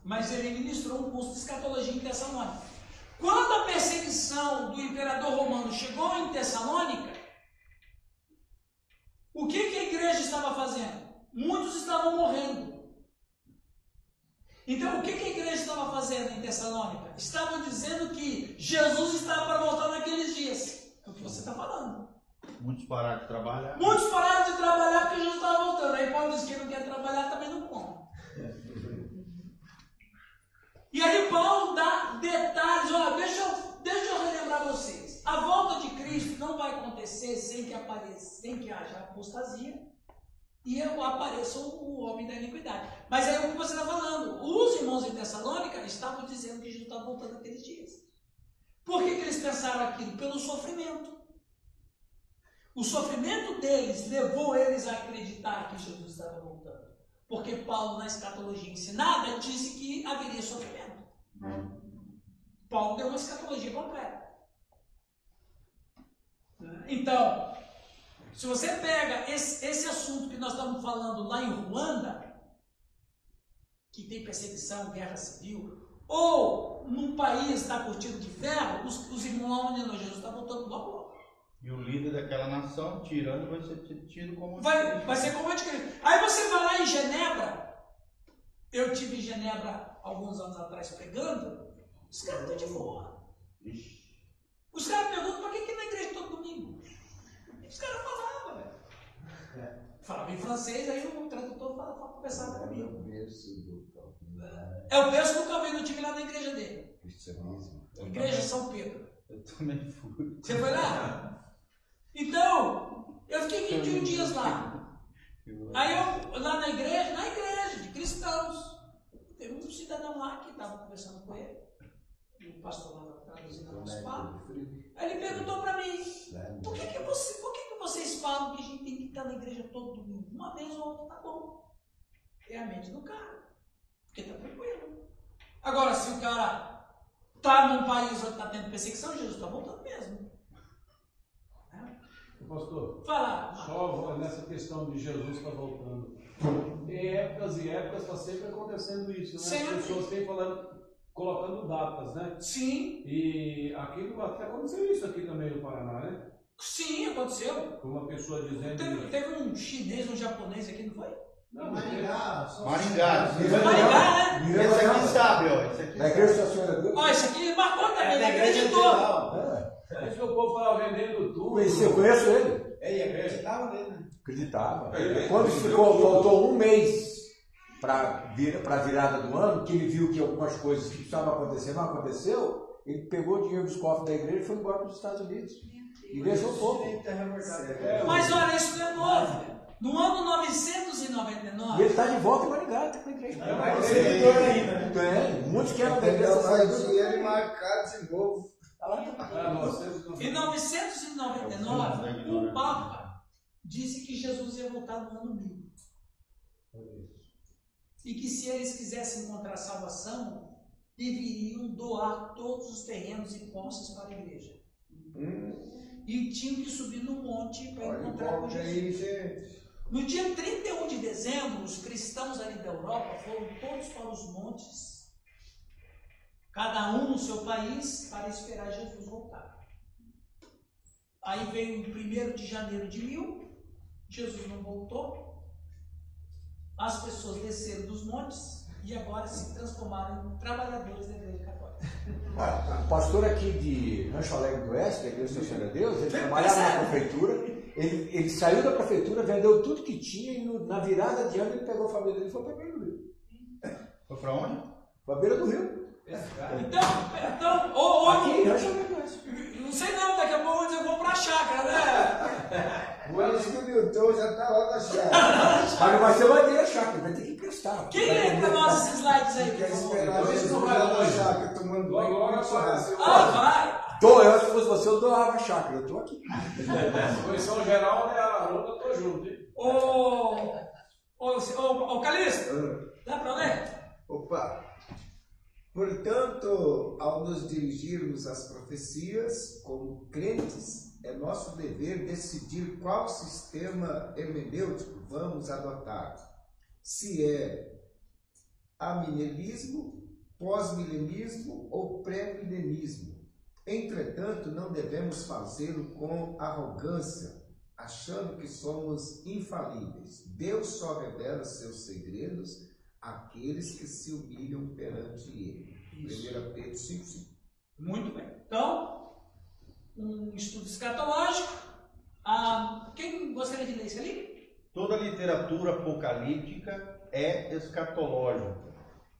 Mas ele ministrou um curso de escatologia em Tessalônica. Quando a perseguição do imperador romano chegou em Tessalônica, o que, que a igreja estava fazendo? Muitos estavam morrendo. Então, o que, que a igreja estava fazendo em Tessalônica? Estavam dizendo que Jesus estava para voltar naqueles dias. É o que você está falando. Muitos pararam de trabalhar. Muitos pararam de trabalhar porque Jesus estava voltando. Aí Paulo diz que não quer trabalhar também não come. E aí Paulo dá detalhes, olha, deixa eu, deixa eu relembrar vocês. A volta de Cristo não vai acontecer sem que apareça, sem que haja apostasia e apareça o homem da iniquidade. Mas é o que você está falando. Os irmãos em Tessalônica estavam dizendo que Jesus está voltando naqueles dias. Por que, que eles pensaram aquilo? Pelo sofrimento. O sofrimento deles levou eles a acreditar que Jesus estava voltando. Porque Paulo, na escatologia ensinada, disse que haveria sofrimento. Paulo deu uma escatologia completa. Então, se você pega esse, esse assunto que nós estamos falando lá em Ruanda, que tem perseguição, guerra civil, ou num país da cortina de ferro, os, os irmãos onde Jesus está voltando logo logo. E o líder daquela nação, tirando, vai ser tido como. Vai, vai ser como anticristo. Aí você vai lá em Genebra. Eu tive em Genebra alguns anos atrás pregando. Os caras estão de boa. Os caras perguntam por que, que na igreja todo domingo? Os caras falavam, velho. Falava em francês, aí o tradutor falava, conversava comigo. É o berço do Calvino, eu tive lá na igreja dele. Cristianismo. Igreja São Pedro. Eu também fui. Você foi lá? Então, eu fiquei 21 dias lá. Aí eu, lá na igreja, na igreja, cristãos. Teve um cidadão lá que estava conversando com ele, o pastor lá traduzindo o nosso papo. Aí ele perguntou para mim, por que, que, você, por que, que vocês falam que a gente tem que estar na igreja todo domingo? Uma vez ou outra tá bom. É a mente do cara. Porque tá tranquilo. Agora, se o cara tá num país onde está tendo perseguição, Jesus está voltando mesmo. Pastor, Fala. só nessa questão de Jesus está voltando. Em épocas e épocas está sempre acontecendo isso, né? Sempre. As pessoas têm falando, colocando datas, né? Sim, E aqui no até aconteceu isso aqui também no Paraná, né? sim, aconteceu. Com uma pessoa dizendo. Teve, teve um chinês, um japonês aqui, não foi? Não, Maringá, só Maringá. Maringá, né? Esse aqui sabe, ó. Esse aqui Na igreja da Senhora Deus. Ó, isso aqui marcou também, É, ele na igreja acreditou. É. Esse que o povo fala vendendo tudo. Eu conheço ele. É, e acreditava nele, né? Acreditava. É, Quando ele- ficou, faltou um mês para vir, a virada do ano, que ele viu que algumas coisas que precisavam acontecer não aconteceu, ele pegou o dinheiro dos cofres da igreja e foi embora para os Estados Unidos. E deixou o povo. É, Mas olha, isso não é novo. No ano E 999, ele está de volta em Maringá, está com a igreja. É mais seguidor ainda, né? Tem, muitos que eram da igreja. Mais saíram. dinheiro e marcar de novo. Ah, 999. em 999, o Papa disse que Jesus ia voltar no ano 1000. E que se eles quisessem encontrar salvação, deveriam doar todos os terrenos e posses para a igreja. E tinham que subir no monte para encontrar com Jesus. aí. No dia 31 de dezembro, os cristãos ali da Europa foram todos para os montes, cada um no seu país, para esperar Jesus voltar. Aí veio o 1 de janeiro de mil, Jesus não voltou, as pessoas desceram dos montes e agora se transformaram em trabalhadores da Igreja Católica. Ah, O pastor aqui de Rancho Alegre do Oeste, da Igreja da Senhora de Deus, ele trabalhava na prefeitura, ele, ele saiu da prefeitura, vendeu tudo que tinha e no- na virada de ano ele pegou a família dele e foi para a beira do rio. Foi pra onde? Para a beira do rio. Então, então ou, ou Aqui, do Oeste. não sei não, daqui a pouco eu vou para a chácara, né? Que o Newton já tá lá na chave. Mas não vai ser madeira chácara, vai ter que emprestar. Quem lê para nós esses slides aí, Quer esperar lá na chácara tomando banho churrasco. apareceu. Ah, vai! Tô, eu, se fosse você, eu doava a chácara, eu estou aqui. Foi São Geraldo e Araruca, eu tô junto, hein? Ô, ô, ô, ô Calixto, dá para ler? Opa! Portanto, ao nos dirigirmos às profecias, como crentes, é nosso dever decidir qual sistema hermenêutico vamos adotar. Se é amilenismo, pós-milenismo ou pré-milenismo. Entretanto, não devemos fazê-lo com arrogância, achando que somos infalíveis. Deus só revela seus segredos àqueles que se humilham perante Ele. 1 Pedro 5,5. Muito bem. Então, um estudo escatológico. Ah, quem gostaria de ler isso ali? Toda literatura apocalíptica é escatológica.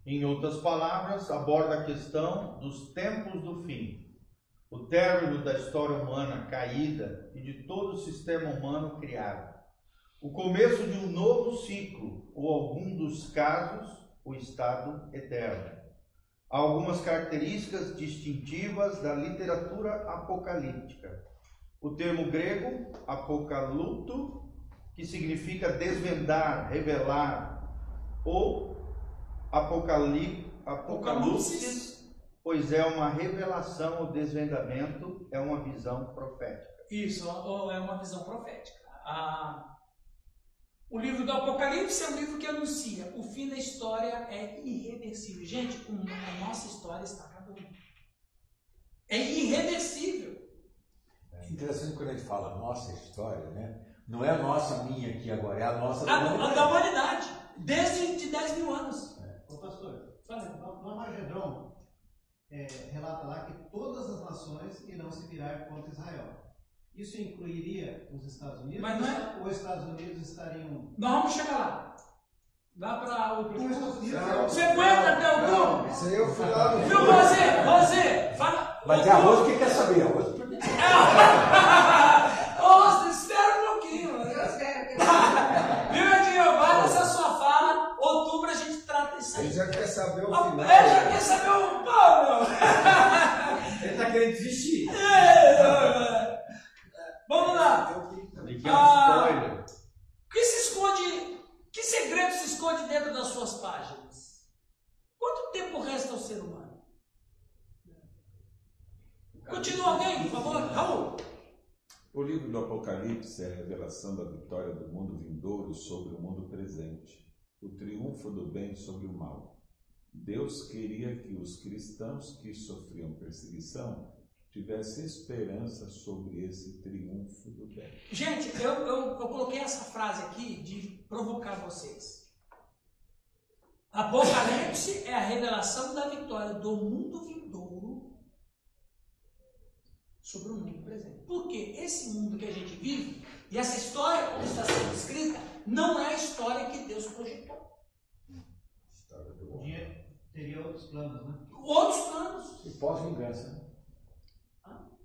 Em outras palavras, aborda a questão dos tempos do fim, o término da história humana caída e de todo o sistema humano criado, o começo de um novo ciclo, ou algum dos casos, o estado eterno. Algumas características distintivas da literatura apocalíptica. O termo grego, apocaluto, que significa desvendar, revelar, ou apocalip, apocalipse, pois é uma revelação ou desvendamento, é uma visão profética. Isso, ou é uma visão profética. Ah, o livro do Apocalipse é um livro que anuncia o fim da história é irreversível. Gente, a nossa história está acabando. É irreversível. É interessante quando a gente fala nossa história, né? Não é a nossa, minha aqui agora, é a nossa da A, a humanidade. da humanidade. Desde de 10 mil anos. Ô pastor, Fala. no no Armagedon, é, relata lá que todas as nações irão se virar contra Israel. Isso incluiria os Estados Unidos? Mas não é- Ou os Estados Unidos estariam. Nós vamos chegar lá. Lá para Porque os Estados outubro. Você aguenta até outubro? isso aí eu fui lá no. Viu, Rosê? Rosê, fala. Mas é arroz que quer saber, arroz por Ô, espera um pouquinho. Eu espero que Viu, Edinho? Vai nessa sua fala. Outubro a gente saber o final. é, já quer saber o meu. Ele tá querendo desistir. É, Vamos lá. Um Ah. spoiler. O que se esconde, que segredo se esconde dentro das suas páginas? Quanto tempo resta ao ser humano? Continua alguém, por favor? Raul. O livro do Apocalipse é a revelação da vitória do mundo vindouro sobre o mundo presente, o triunfo do bem sobre o mal. Deus queria que os cristãos que sofriam perseguição tivessem esperança sobre esse triunfo do bem. Gente, eu, eu, eu coloquei essa frase aqui de provocar vocês. Apocalipse é a revelação da vitória do mundo vindouro sobre o mundo presente. Porque esse mundo que a gente vive, e essa história como está sendo escrita, não é a história que Deus projetou. Tinha- Teria outros planos, né? Outros planos. E pós-vingança.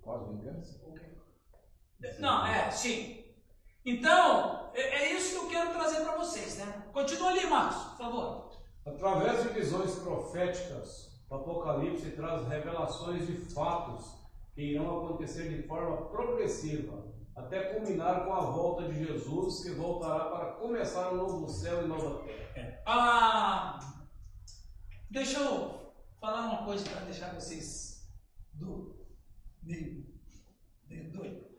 Pós-vingança? Não, é, sim. Então, é, é isso que eu quero trazer para vocês, né? Continua ali, Marcos, por favor. Através de visões proféticas, o Apocalipse traz revelações de fatos que irão acontecer de forma progressiva, até culminar com a volta de Jesus, que voltará para começar um novo céu e nova terra. Ah, deixa eu falar uma coisa para deixar vocês do meio, meio doido.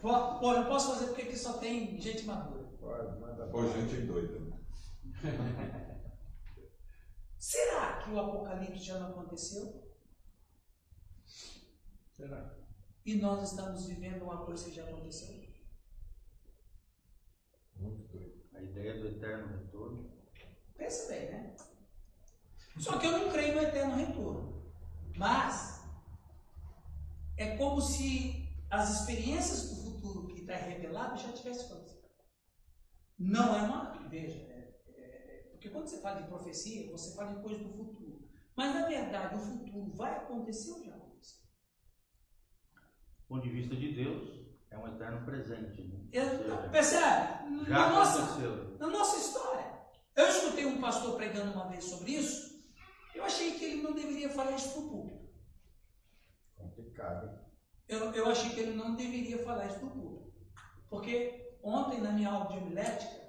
Pô, pô, eu posso fazer porque aqui só tem gente madura. Pode, manda gente doida. Será que o Apocalipse já não aconteceu? Será? E nós estamos vivendo uma coisa que já aconteceu? Muito doido. A ideia do eterno retorno. Pensa bem, né? Só que eu não creio no eterno retorno. Mas é como se as experiências do futuro que está revelado já tivessem acontecido. Não é uma. Veja, é- é- porque quando você fala de profecia, você fala de coisa do futuro. Mas na verdade, o futuro vai acontecer ou já aconteceu? Do ponto de vista de Deus, é um eterno presente. Né? Eu- Percebe? já Na nossa, aconteceu. na nossa história. Eu escutei um pastor pregando uma vez sobre isso. Eu achei que ele não deveria falar isso para o público. Complicado. hein? Eu, eu achei que ele não deveria falar isso para o público. Porque ontem, na minha aula de homilética,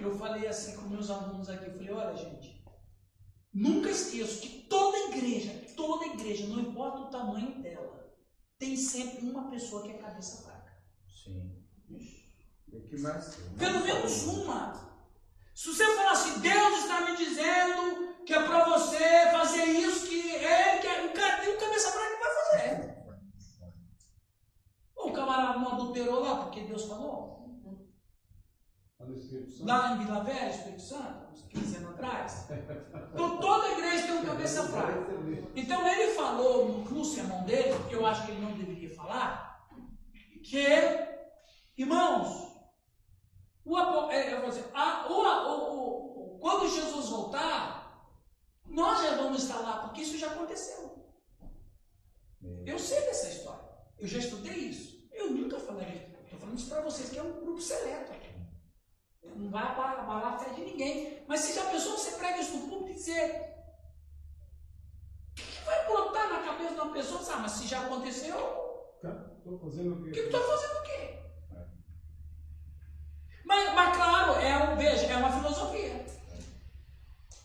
eu falei assim com meus alunos aqui. Eu falei, olha, gente, nunca esqueço que toda igreja, toda igreja, não importa o tamanho dela, tem sempre uma pessoa que é cabeça fraca. Sim. E que mais? Pelo menos uma. Se você falar assim, Deus está me dizendo que é para você fazer isso, que é, que é, o cara tem um cabeça fraca que vai fazer. O camarada não adulterou lá porque Deus falou. Lá em Vila Velha, Espírito Santo, uns 15 anos atrás. Então toda igreja tem um cabeça fraca. Então ele falou no, no sermão dele, que eu acho que ele não deveria falar, que, irmãos, o, é, dizer, a- o, o- o- quando Jesus voltar, nós já vamos estar lá, porque isso já aconteceu. Eu sei dessa história. Eu já estudei isso. Eu nunca falei. Estou falando isso para vocês, que é um grupo seleto aqui. Não vai abalar a fé de ninguém. Mas se já pensou que você prega isso no público e dizer. O que que vai brotar na cabeça de uma pessoa? Ah, mas se já aconteceu, Estou fazendo o o quê? que estou fazendo o quê? Mas, mas claro, é um, veja, é uma filosofia.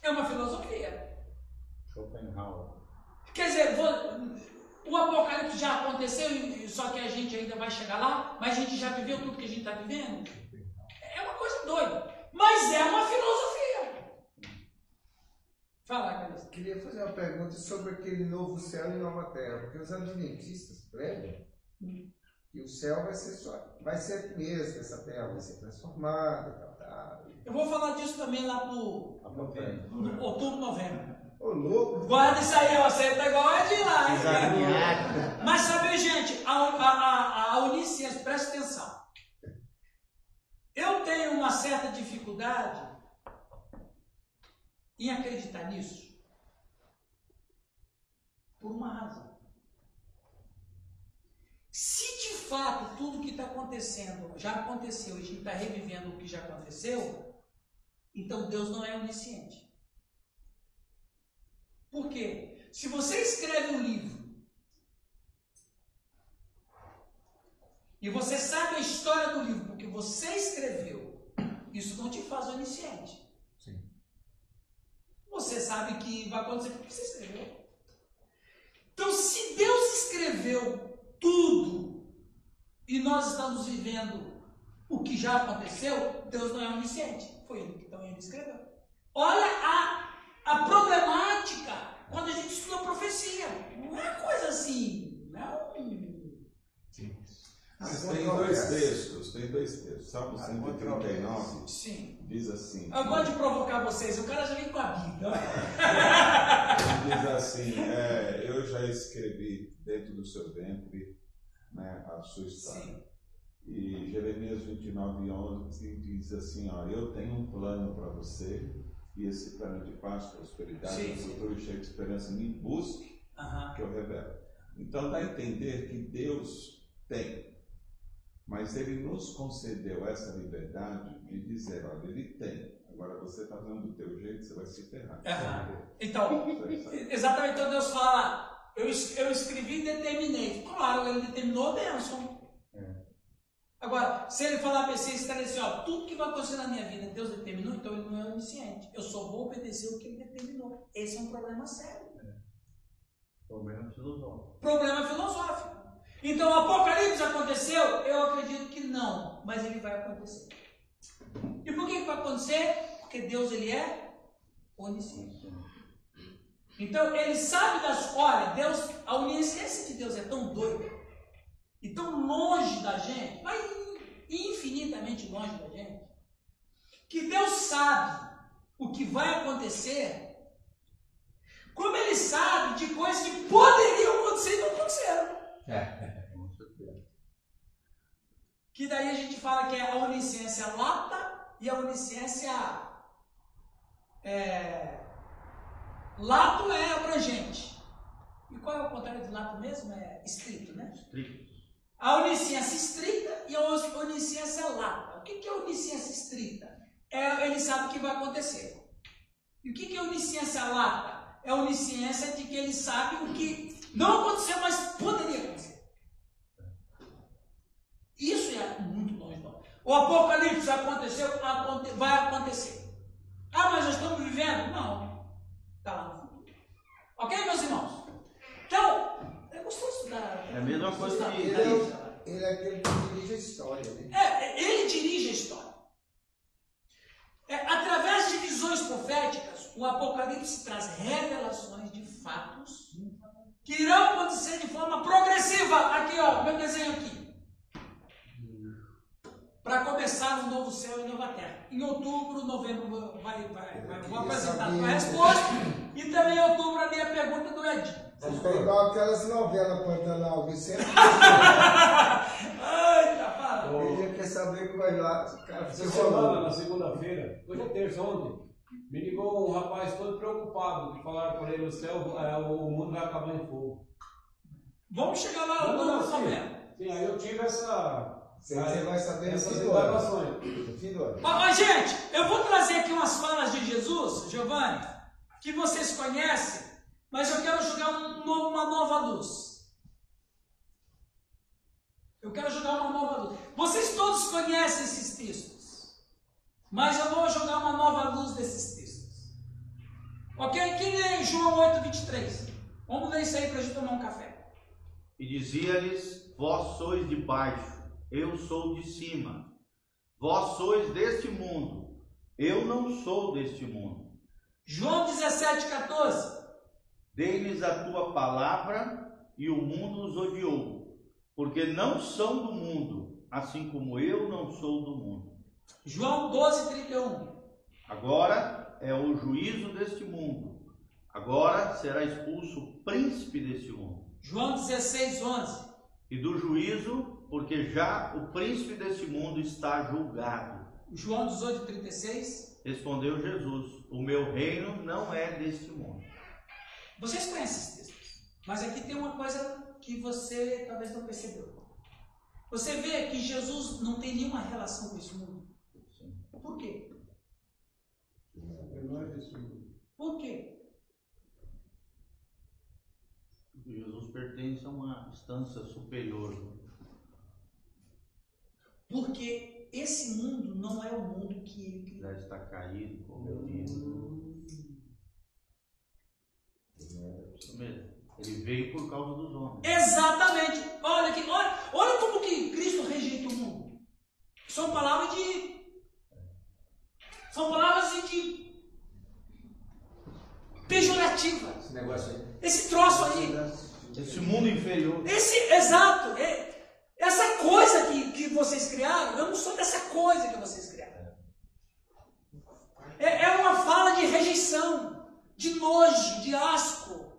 É uma filosofia. Schopenhauer. Quer dizer, vo- o apocalipse já aconteceu, e- só que a gente ainda vai chegar lá, mas a gente já viveu tudo que a gente está vivendo. É uma coisa doida. Mas é uma filosofia. Fala, Carlos. Queria fazer uma pergunta sobre aquele novo céu e nova terra, porque os adventistas pregam que o céu vai ser só, vai ser mesmo, essa terra vai ser transformada, tal, tal. Eu vou falar disso também lá pro no outubro, novembro. Ô, louco! Guarda isso aí, ó, você tá igual a de lá, hein? Mas sabe, gente, a, a, a, a Unicens, presta atenção. Eu tenho uma certa dificuldade em acreditar nisso por uma razão. Se de fato tudo que está acontecendo já aconteceu e a gente está revivendo o que já aconteceu, então Deus não é onisciente. Por quê? Se você escreve um livro e você sabe a história do livro porque você escreveu, isso não te faz onisciente. Sim. Você sabe que vai acontecer porque você escreveu. Então, se Deus escreveu tudo e nós estamos vivendo o que já aconteceu, Deus não é onisciente. Foi ele que então ele escreveu. Olha a, a problemática quando a gente estuda profecia. Não é coisa assim. Não. Mas tem dois textos, tem dois textos. Salmo 139 Sim. diz assim. Eu gosto de provocar vocês. O cara já vem com a Bíblia. Diz assim, é, eu já escrevi dentro do seu ventre né, a sua história. E Jeremias 29, 11 diz assim, ó, eu tenho um plano para você, e esse plano de paz, prosperidade, Sim, sim. futuro cheio de esperança, me busque, Aham. que eu revelo. Então dá a entender que Deus tem, mas Ele nos concedeu essa liberdade de dizer, olha, Ele tem, agora você está fazendo do teu jeito, você vai se ferrar. Aham. Então, exatamente, então Deus fala, eu, eu escrevi e determinei. Claro, ele determinou a bênção. Agora, se ele falar para você, esclarecer, ó, tudo que vai acontecer na minha vida, Deus determinou, então ele não é onisciente. Eu só vou obedecer o que ele determinou. Esse é um problema sério. Problema filosófico. Problema filosófico. Então, o Apocalipse aconteceu? Eu acredito que não, mas ele vai acontecer. E por que que vai acontecer? Porque Deus, ele é onisciente. Então, ele sabe das. Olha, Deus, a onisciência de Deus é tão doida e tão longe da gente, mas infinitamente longe da gente, que Deus sabe o que vai acontecer, como ele sabe de coisas que poderiam acontecer e não aconteceram. É. Que daí a gente fala que é a onisciência lata e a onisciência. É, lato é abrangente. E qual é o contrário de lato mesmo? É estrito, né? Estrito. A onisciência estrita e a onisciência lata. O que é onisciência estrita? É, ele sabe o que vai acontecer. E o que é onisciência lata? É onisciência de que ele sabe o que não aconteceu, mas poderia acontecer. Isso é muito longe. Não. O apocalipse aconteceu, aconte- vai acontecer. Ah, mas nós estamos vivendo? Não. Está lá no futuro. Ok, meus irmãos? Então, é estudar. É a mesma coisa estudar. que- Ele é, ele é aquele que dirige a história, né? É, ele dirige a história. É, através de visões proféticas, o Apocalipse traz revelações de fatos que irão acontecer de forma progressiva. Aqui, ó, meu desenho aqui. Para começar um novo céu e nova terra. Em outubro, novembro, vai, vai, vai, vou apresentar a tua resposta. E também em outubro a minha pergunta do Edinho. Foi igual aquelas novelas Pantanal Vicente. Ai, tá para. Ele quer saber como vai lá. O cara Essa semana, na segunda-feira, hoje é terça, ontem, me ligou um rapaz todo preocupado, que falaram para ele, o céu, é, o mundo vai acabar em fogo. Vamos chegar lá, Não, no não, novo problema. Sim, aí eu tive essa... Você você vai saber essas. Ó, ó, gente, eu vou trazer aqui umas falas de Jesus, Giovanni, que vocês conhecem, mas eu quero jogar um novo- uma nova luz. Eu quero jogar uma nova luz. Vocês todos conhecem esses textos, mas eu vou jogar uma nova luz desses textos. Ok? Quem lê João 8, 23? Vamos ler isso aí para a gente tomar um café. E dizia-lhes: Vós sois de baixo, eu sou de cima. Vós sois deste mundo, eu não sou deste mundo. João 17, 14. Dei-lhes a tua palavra e o mundo os odiou, porque não são do mundo, assim como eu não sou do mundo. João 12, 31. Agora é o juízo deste mundo. Agora será expulso o príncipe deste mundo. João 16, 11. E do juízo, porque já o príncipe deste mundo está julgado. João 18, 36. Respondeu Jesus: O meu reino não é deste mundo. Vocês conhecem esses textos, mas aqui tem uma coisa que você talvez não percebeu. Você vê que Jesus não tem nenhuma relação com esse mundo. Por quê? Por quê? Jesus pertence a uma instância superior. Porque esse mundo não é o mundo que ele criou. Já está caído, corrompido. Isso mesmo. Ele veio por causa dos homens. Exatamente. Olha, aqui, olha, olha como que Cristo rejeita o mundo. São palavras de. São palavras de. pejorativa. Esse negócio aí. Esse troço aí. Esse mundo inferior. Esse, exato. é- essa coisa que, que vocês criaram, eu não sou dessa coisa que vocês criaram. É, é uma fala de rejeição, de nojo, de asco.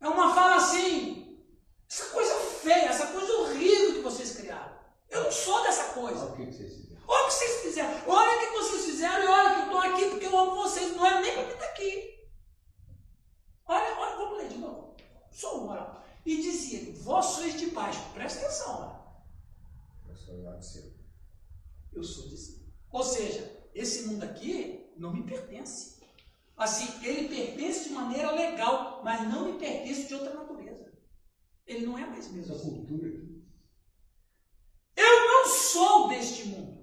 É uma fala assim, essa coisa feia, essa coisa horrível que vocês criaram. Eu não sou dessa coisa. Olha o que que vocês fizeram. Olha o que vocês fizeram. Olha o que vocês fizeram e olha que eu estou aqui porque eu amo vocês. Não é nem para mim estar aqui. Olha, olha, vamos ler de novo. Só uma. olha. E dizia: Vós sois de baixo. Presta atenção. Olha. Eu sou lá do céu. Eu sou de cima. Ou seja, esse mundo aqui não me pertence. Assim, ele pertence de maneira legal, mas não me pertence de outra natureza. Ele não é mais mesmo. Essa cultura aqui. Eu não sou deste mundo.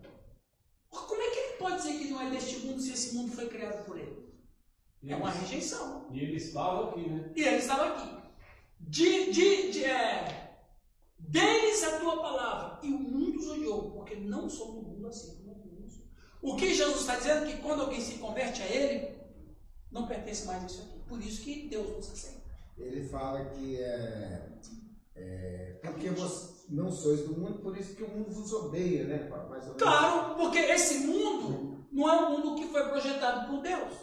Como é que ele pode dizer que não é deste mundo se esse mundo foi criado por ele? É uma rejeição. E ele estava aqui, né? E ele estava aqui. De, de, de, é, deles a tua palavra, e o mundo os odiou, porque não somos do mundo assim como o mundo. O que Jesus está dizendo é que quando alguém se converte a ele, não pertence mais a isso aqui. Por isso que Deus nos aceita. Ele fala que é, é porque vocês não sois do mundo, por o vos odeia, né? Mais ou menos. Claro, porque esse mundo não é um mundo que foi projetado por Deus.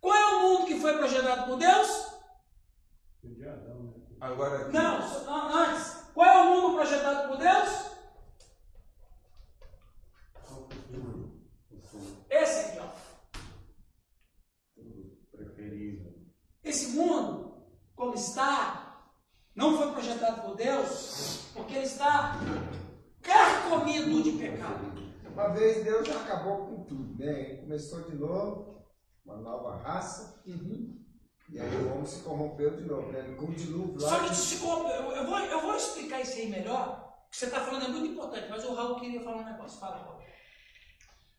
Qual é o mundo que foi projetado por Deus? Né? Agora aqui, Não, antes. Qual é o mundo projetado por Deus? Esse aqui, ó. Preferível. Esse mundo, como está, não foi projetado por Deus, porque ele está carcomido de pecado. Uma vez Deus já acabou com tudo, né? Ele começou de novo, uma nova raça, e aí o homem se corrompeu de novo, né? Com o dilúvio lá. Só que se eu, eu vou, eu vou explicar isso aí melhor. O que você está falando é muito importante, mas o Raul queria falar um negócio. Fala, Raul.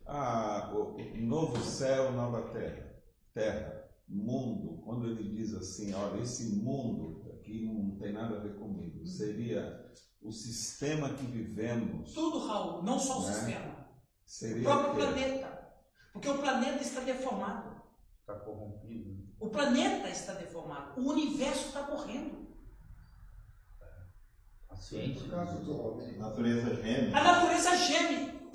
ah, o novo céu, nova terra, terra, mundo, quando ele diz assim, olha, esse mundo aqui não tem nada a ver comigo, seria o sistema que vivemos, Tudo, Raul, não só o Né? sistema. O seria próprio o planeta. Porque o planeta está deformado. Está corrompido. né? O planeta está deformado. O universo está morrendo. A ciência. Homem. Natureza gêmea. A natureza geme.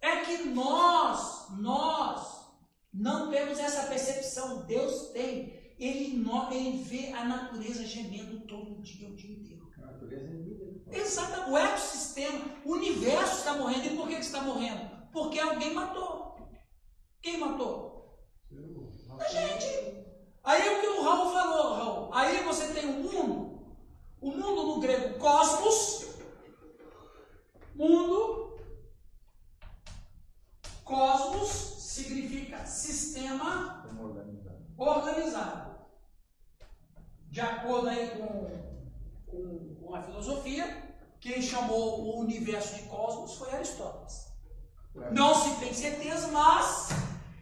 É que nós, nós, não temos essa percepção. Deus tem. Ele, ele vê a natureza gemendo todo dia, o dia inteiro. A natureza é vida. né? Exato. O ecossistema, o universo está morrendo. E por que que está morrendo? Porque alguém matou. Quem matou? A gente. Aí é o que o Raul falou, Raul. Aí você tem o mundo. O mundo no grego cosmos. Mundo. Cosmos significa sistema Vamos organizar. organizado. De acordo aí com, com, com a filosofia, quem chamou o universo de cosmos foi Aristóteles. Não se tem certeza, mas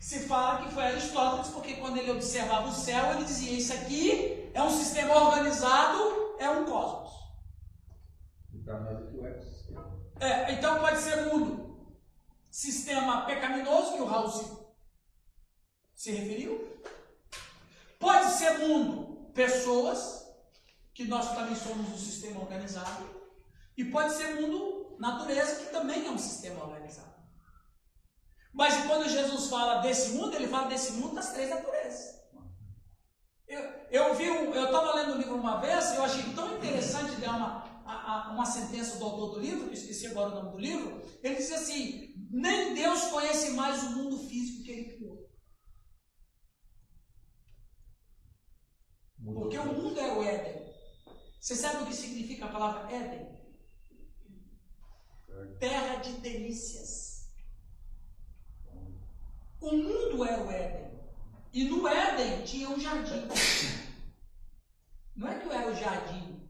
se fala que foi Aristóteles, porque quando ele observava o céu, ele dizia: Isso aqui é um sistema organizado, é um cosmos. E para nós aqui o ecossistema. É, então pode ser mundo. Sistema pecaminoso, que o Raul se, se referiu. Pode ser mundo, pessoas, que nós também somos um sistema organizado. E pode ser mundo, natureza, que também é um sistema organizado. Mas quando Jesus fala desse mundo, ele fala desse mundo das três naturezas. Eu, eu vi um, eu estava lendo o livro uma vez, eu achei tão interessante dar uma, a- a- uma sentença do autor do livro, que eu esqueci agora o nome do livro, ele diz assim, nem Deus conhece mais o mundo físico que ele criou. Porque o mundo era o Éden. Você sabe o que significa a palavra Éden? Terra de delícias. O mundo era o Éden. E no Éden tinha um jardim. Não é que era o jardim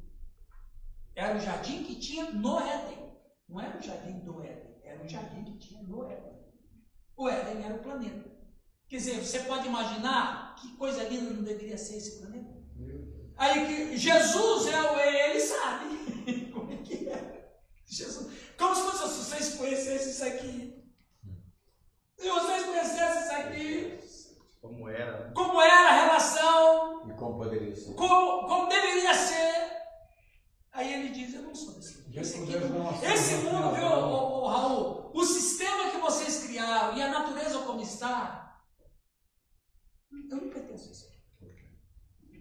Era o jardim que tinha no Éden. Não era o jardim do Éden, era o jardim que tinha no Éden. O Éden era o planeta. Quer dizer, você pode imaginar que coisa linda não deveria ser esse planeta? Aí que Jesus é o ele sabe como é que é. Jesus, como se fosse se vocês conhecessem isso aqui. Se vocês conhecessem isso aqui, Como era. como era a relação, E como poderia ser? como, como deveria ser. Aí ele diz, eu não sou desse mundo. Esse, aqui não esse mundo, viu, ô, ô, Raul? O sistema que vocês criaram e a natureza como está, eu não pertenço a isso.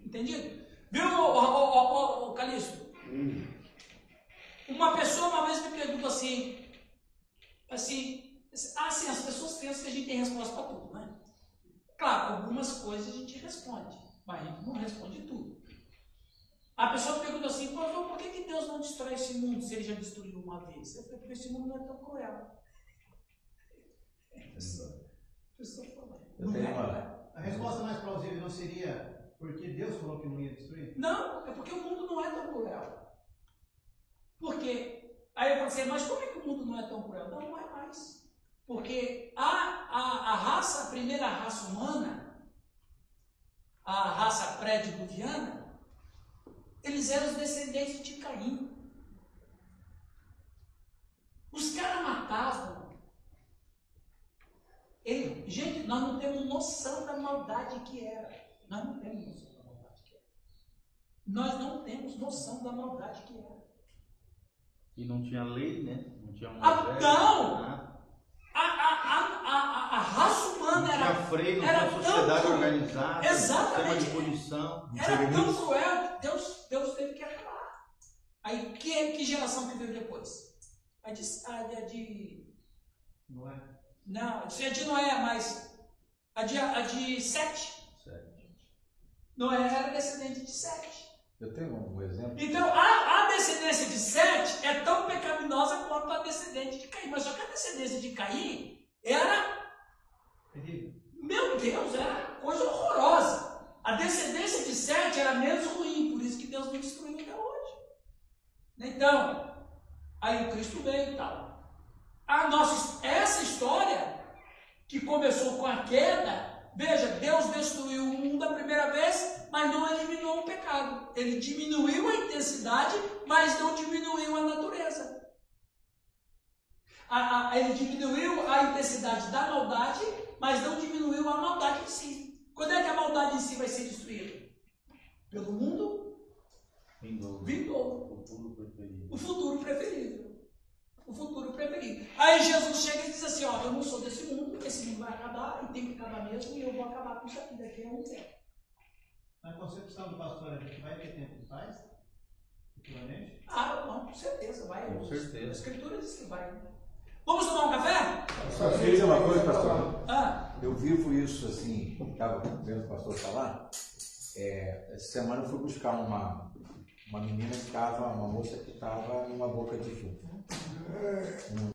Entendido? Viu, ô, ô, ô, ô, ô, Calixto? Uma pessoa uma vez me perguntou assim, assim, ah, sim, as pessoas pensam que a gente tem resposta para tudo, né? Claro, algumas coisas a gente responde, mas a gente não responde tudo. A pessoa pergunta assim, "Pô, então por que, que Deus não destrói esse mundo se ele já destruiu uma vez? Eu falei, porque esse mundo não é tão cruel. A pessoa, a pessoa fala, Eu tenho é, uma- é? A resposta mais plausível não seria porque Deus falou que não ia destruir? Não, é porque o mundo não é tão cruel. Por quê? Aí eu falei assim, mas como é que o mundo não é tão cruel? Não, não é mais. Porque a, a, a raça, a primeira raça humana, a raça pré-diluviana, eles eram os descendentes de Caim. Os caras matavam. Ele, gente, nós não temos noção da maldade que era. Nós não temos noção da maldade que era. Nós não temos noção da maldade que era. E não tinha lei, né? Não tinha um Ah, exército, não! nada. A, a, a, a, a raça humana Não era, tinha freio, não era sociedade tão, organizada, Exatamente. sistema de punição. era tão cruel que Deus, Deus teve que acabar. Aí, que, que geração que veio depois? A de, a de, a de Não é? Não, é de Noé, mas a de, a de Sete. Noé era descendente de Sete. Eu tenho um exemplo. Então, a, a descendência de Sete é tão pecaminosa quanto a descendente de Caim. Mas só que a descendência de Caim era, meu Deus, era coisa horrorosa. A descendência de Sete era menos ruim, por isso que Deus não destruiu até hoje. Então, aí o Cristo veio e tal. A nossa, essa história que começou com a queda, veja, Deus destruiu o mundo a primeira vez, mas não eliminou o pecado. Ele diminuiu a intensidade, mas não diminuiu a natureza. A- a- ele diminuiu a intensidade da maldade, mas não diminuiu a maldade em si. Quando é que a maldade em si vai ser destruída? Pelo mundo Vindouro. vindouro. Futuro preferido. O futuro preferido. O futuro preferido. Aí Jesus chega e diz assim: Ó, eu não sou desse mundo, esse mundo vai acabar e tem que acabar mesmo, e eu vou acabar com isso aqui daqui a um tempo. Na concepção do pastor, a gente vai ter tempo de paz? Futuramente? Ah, não, com certeza, vai. Com certeza. A escritura diz que vai. Vamos tomar um café? Só dizer uma coisa, pastor. Ah, Eu vivo isso assim, estava vendo o pastor falar. É, essa semana eu fui buscar uma, uma menina que estava, uma moça que estava numa boca de fumo. Um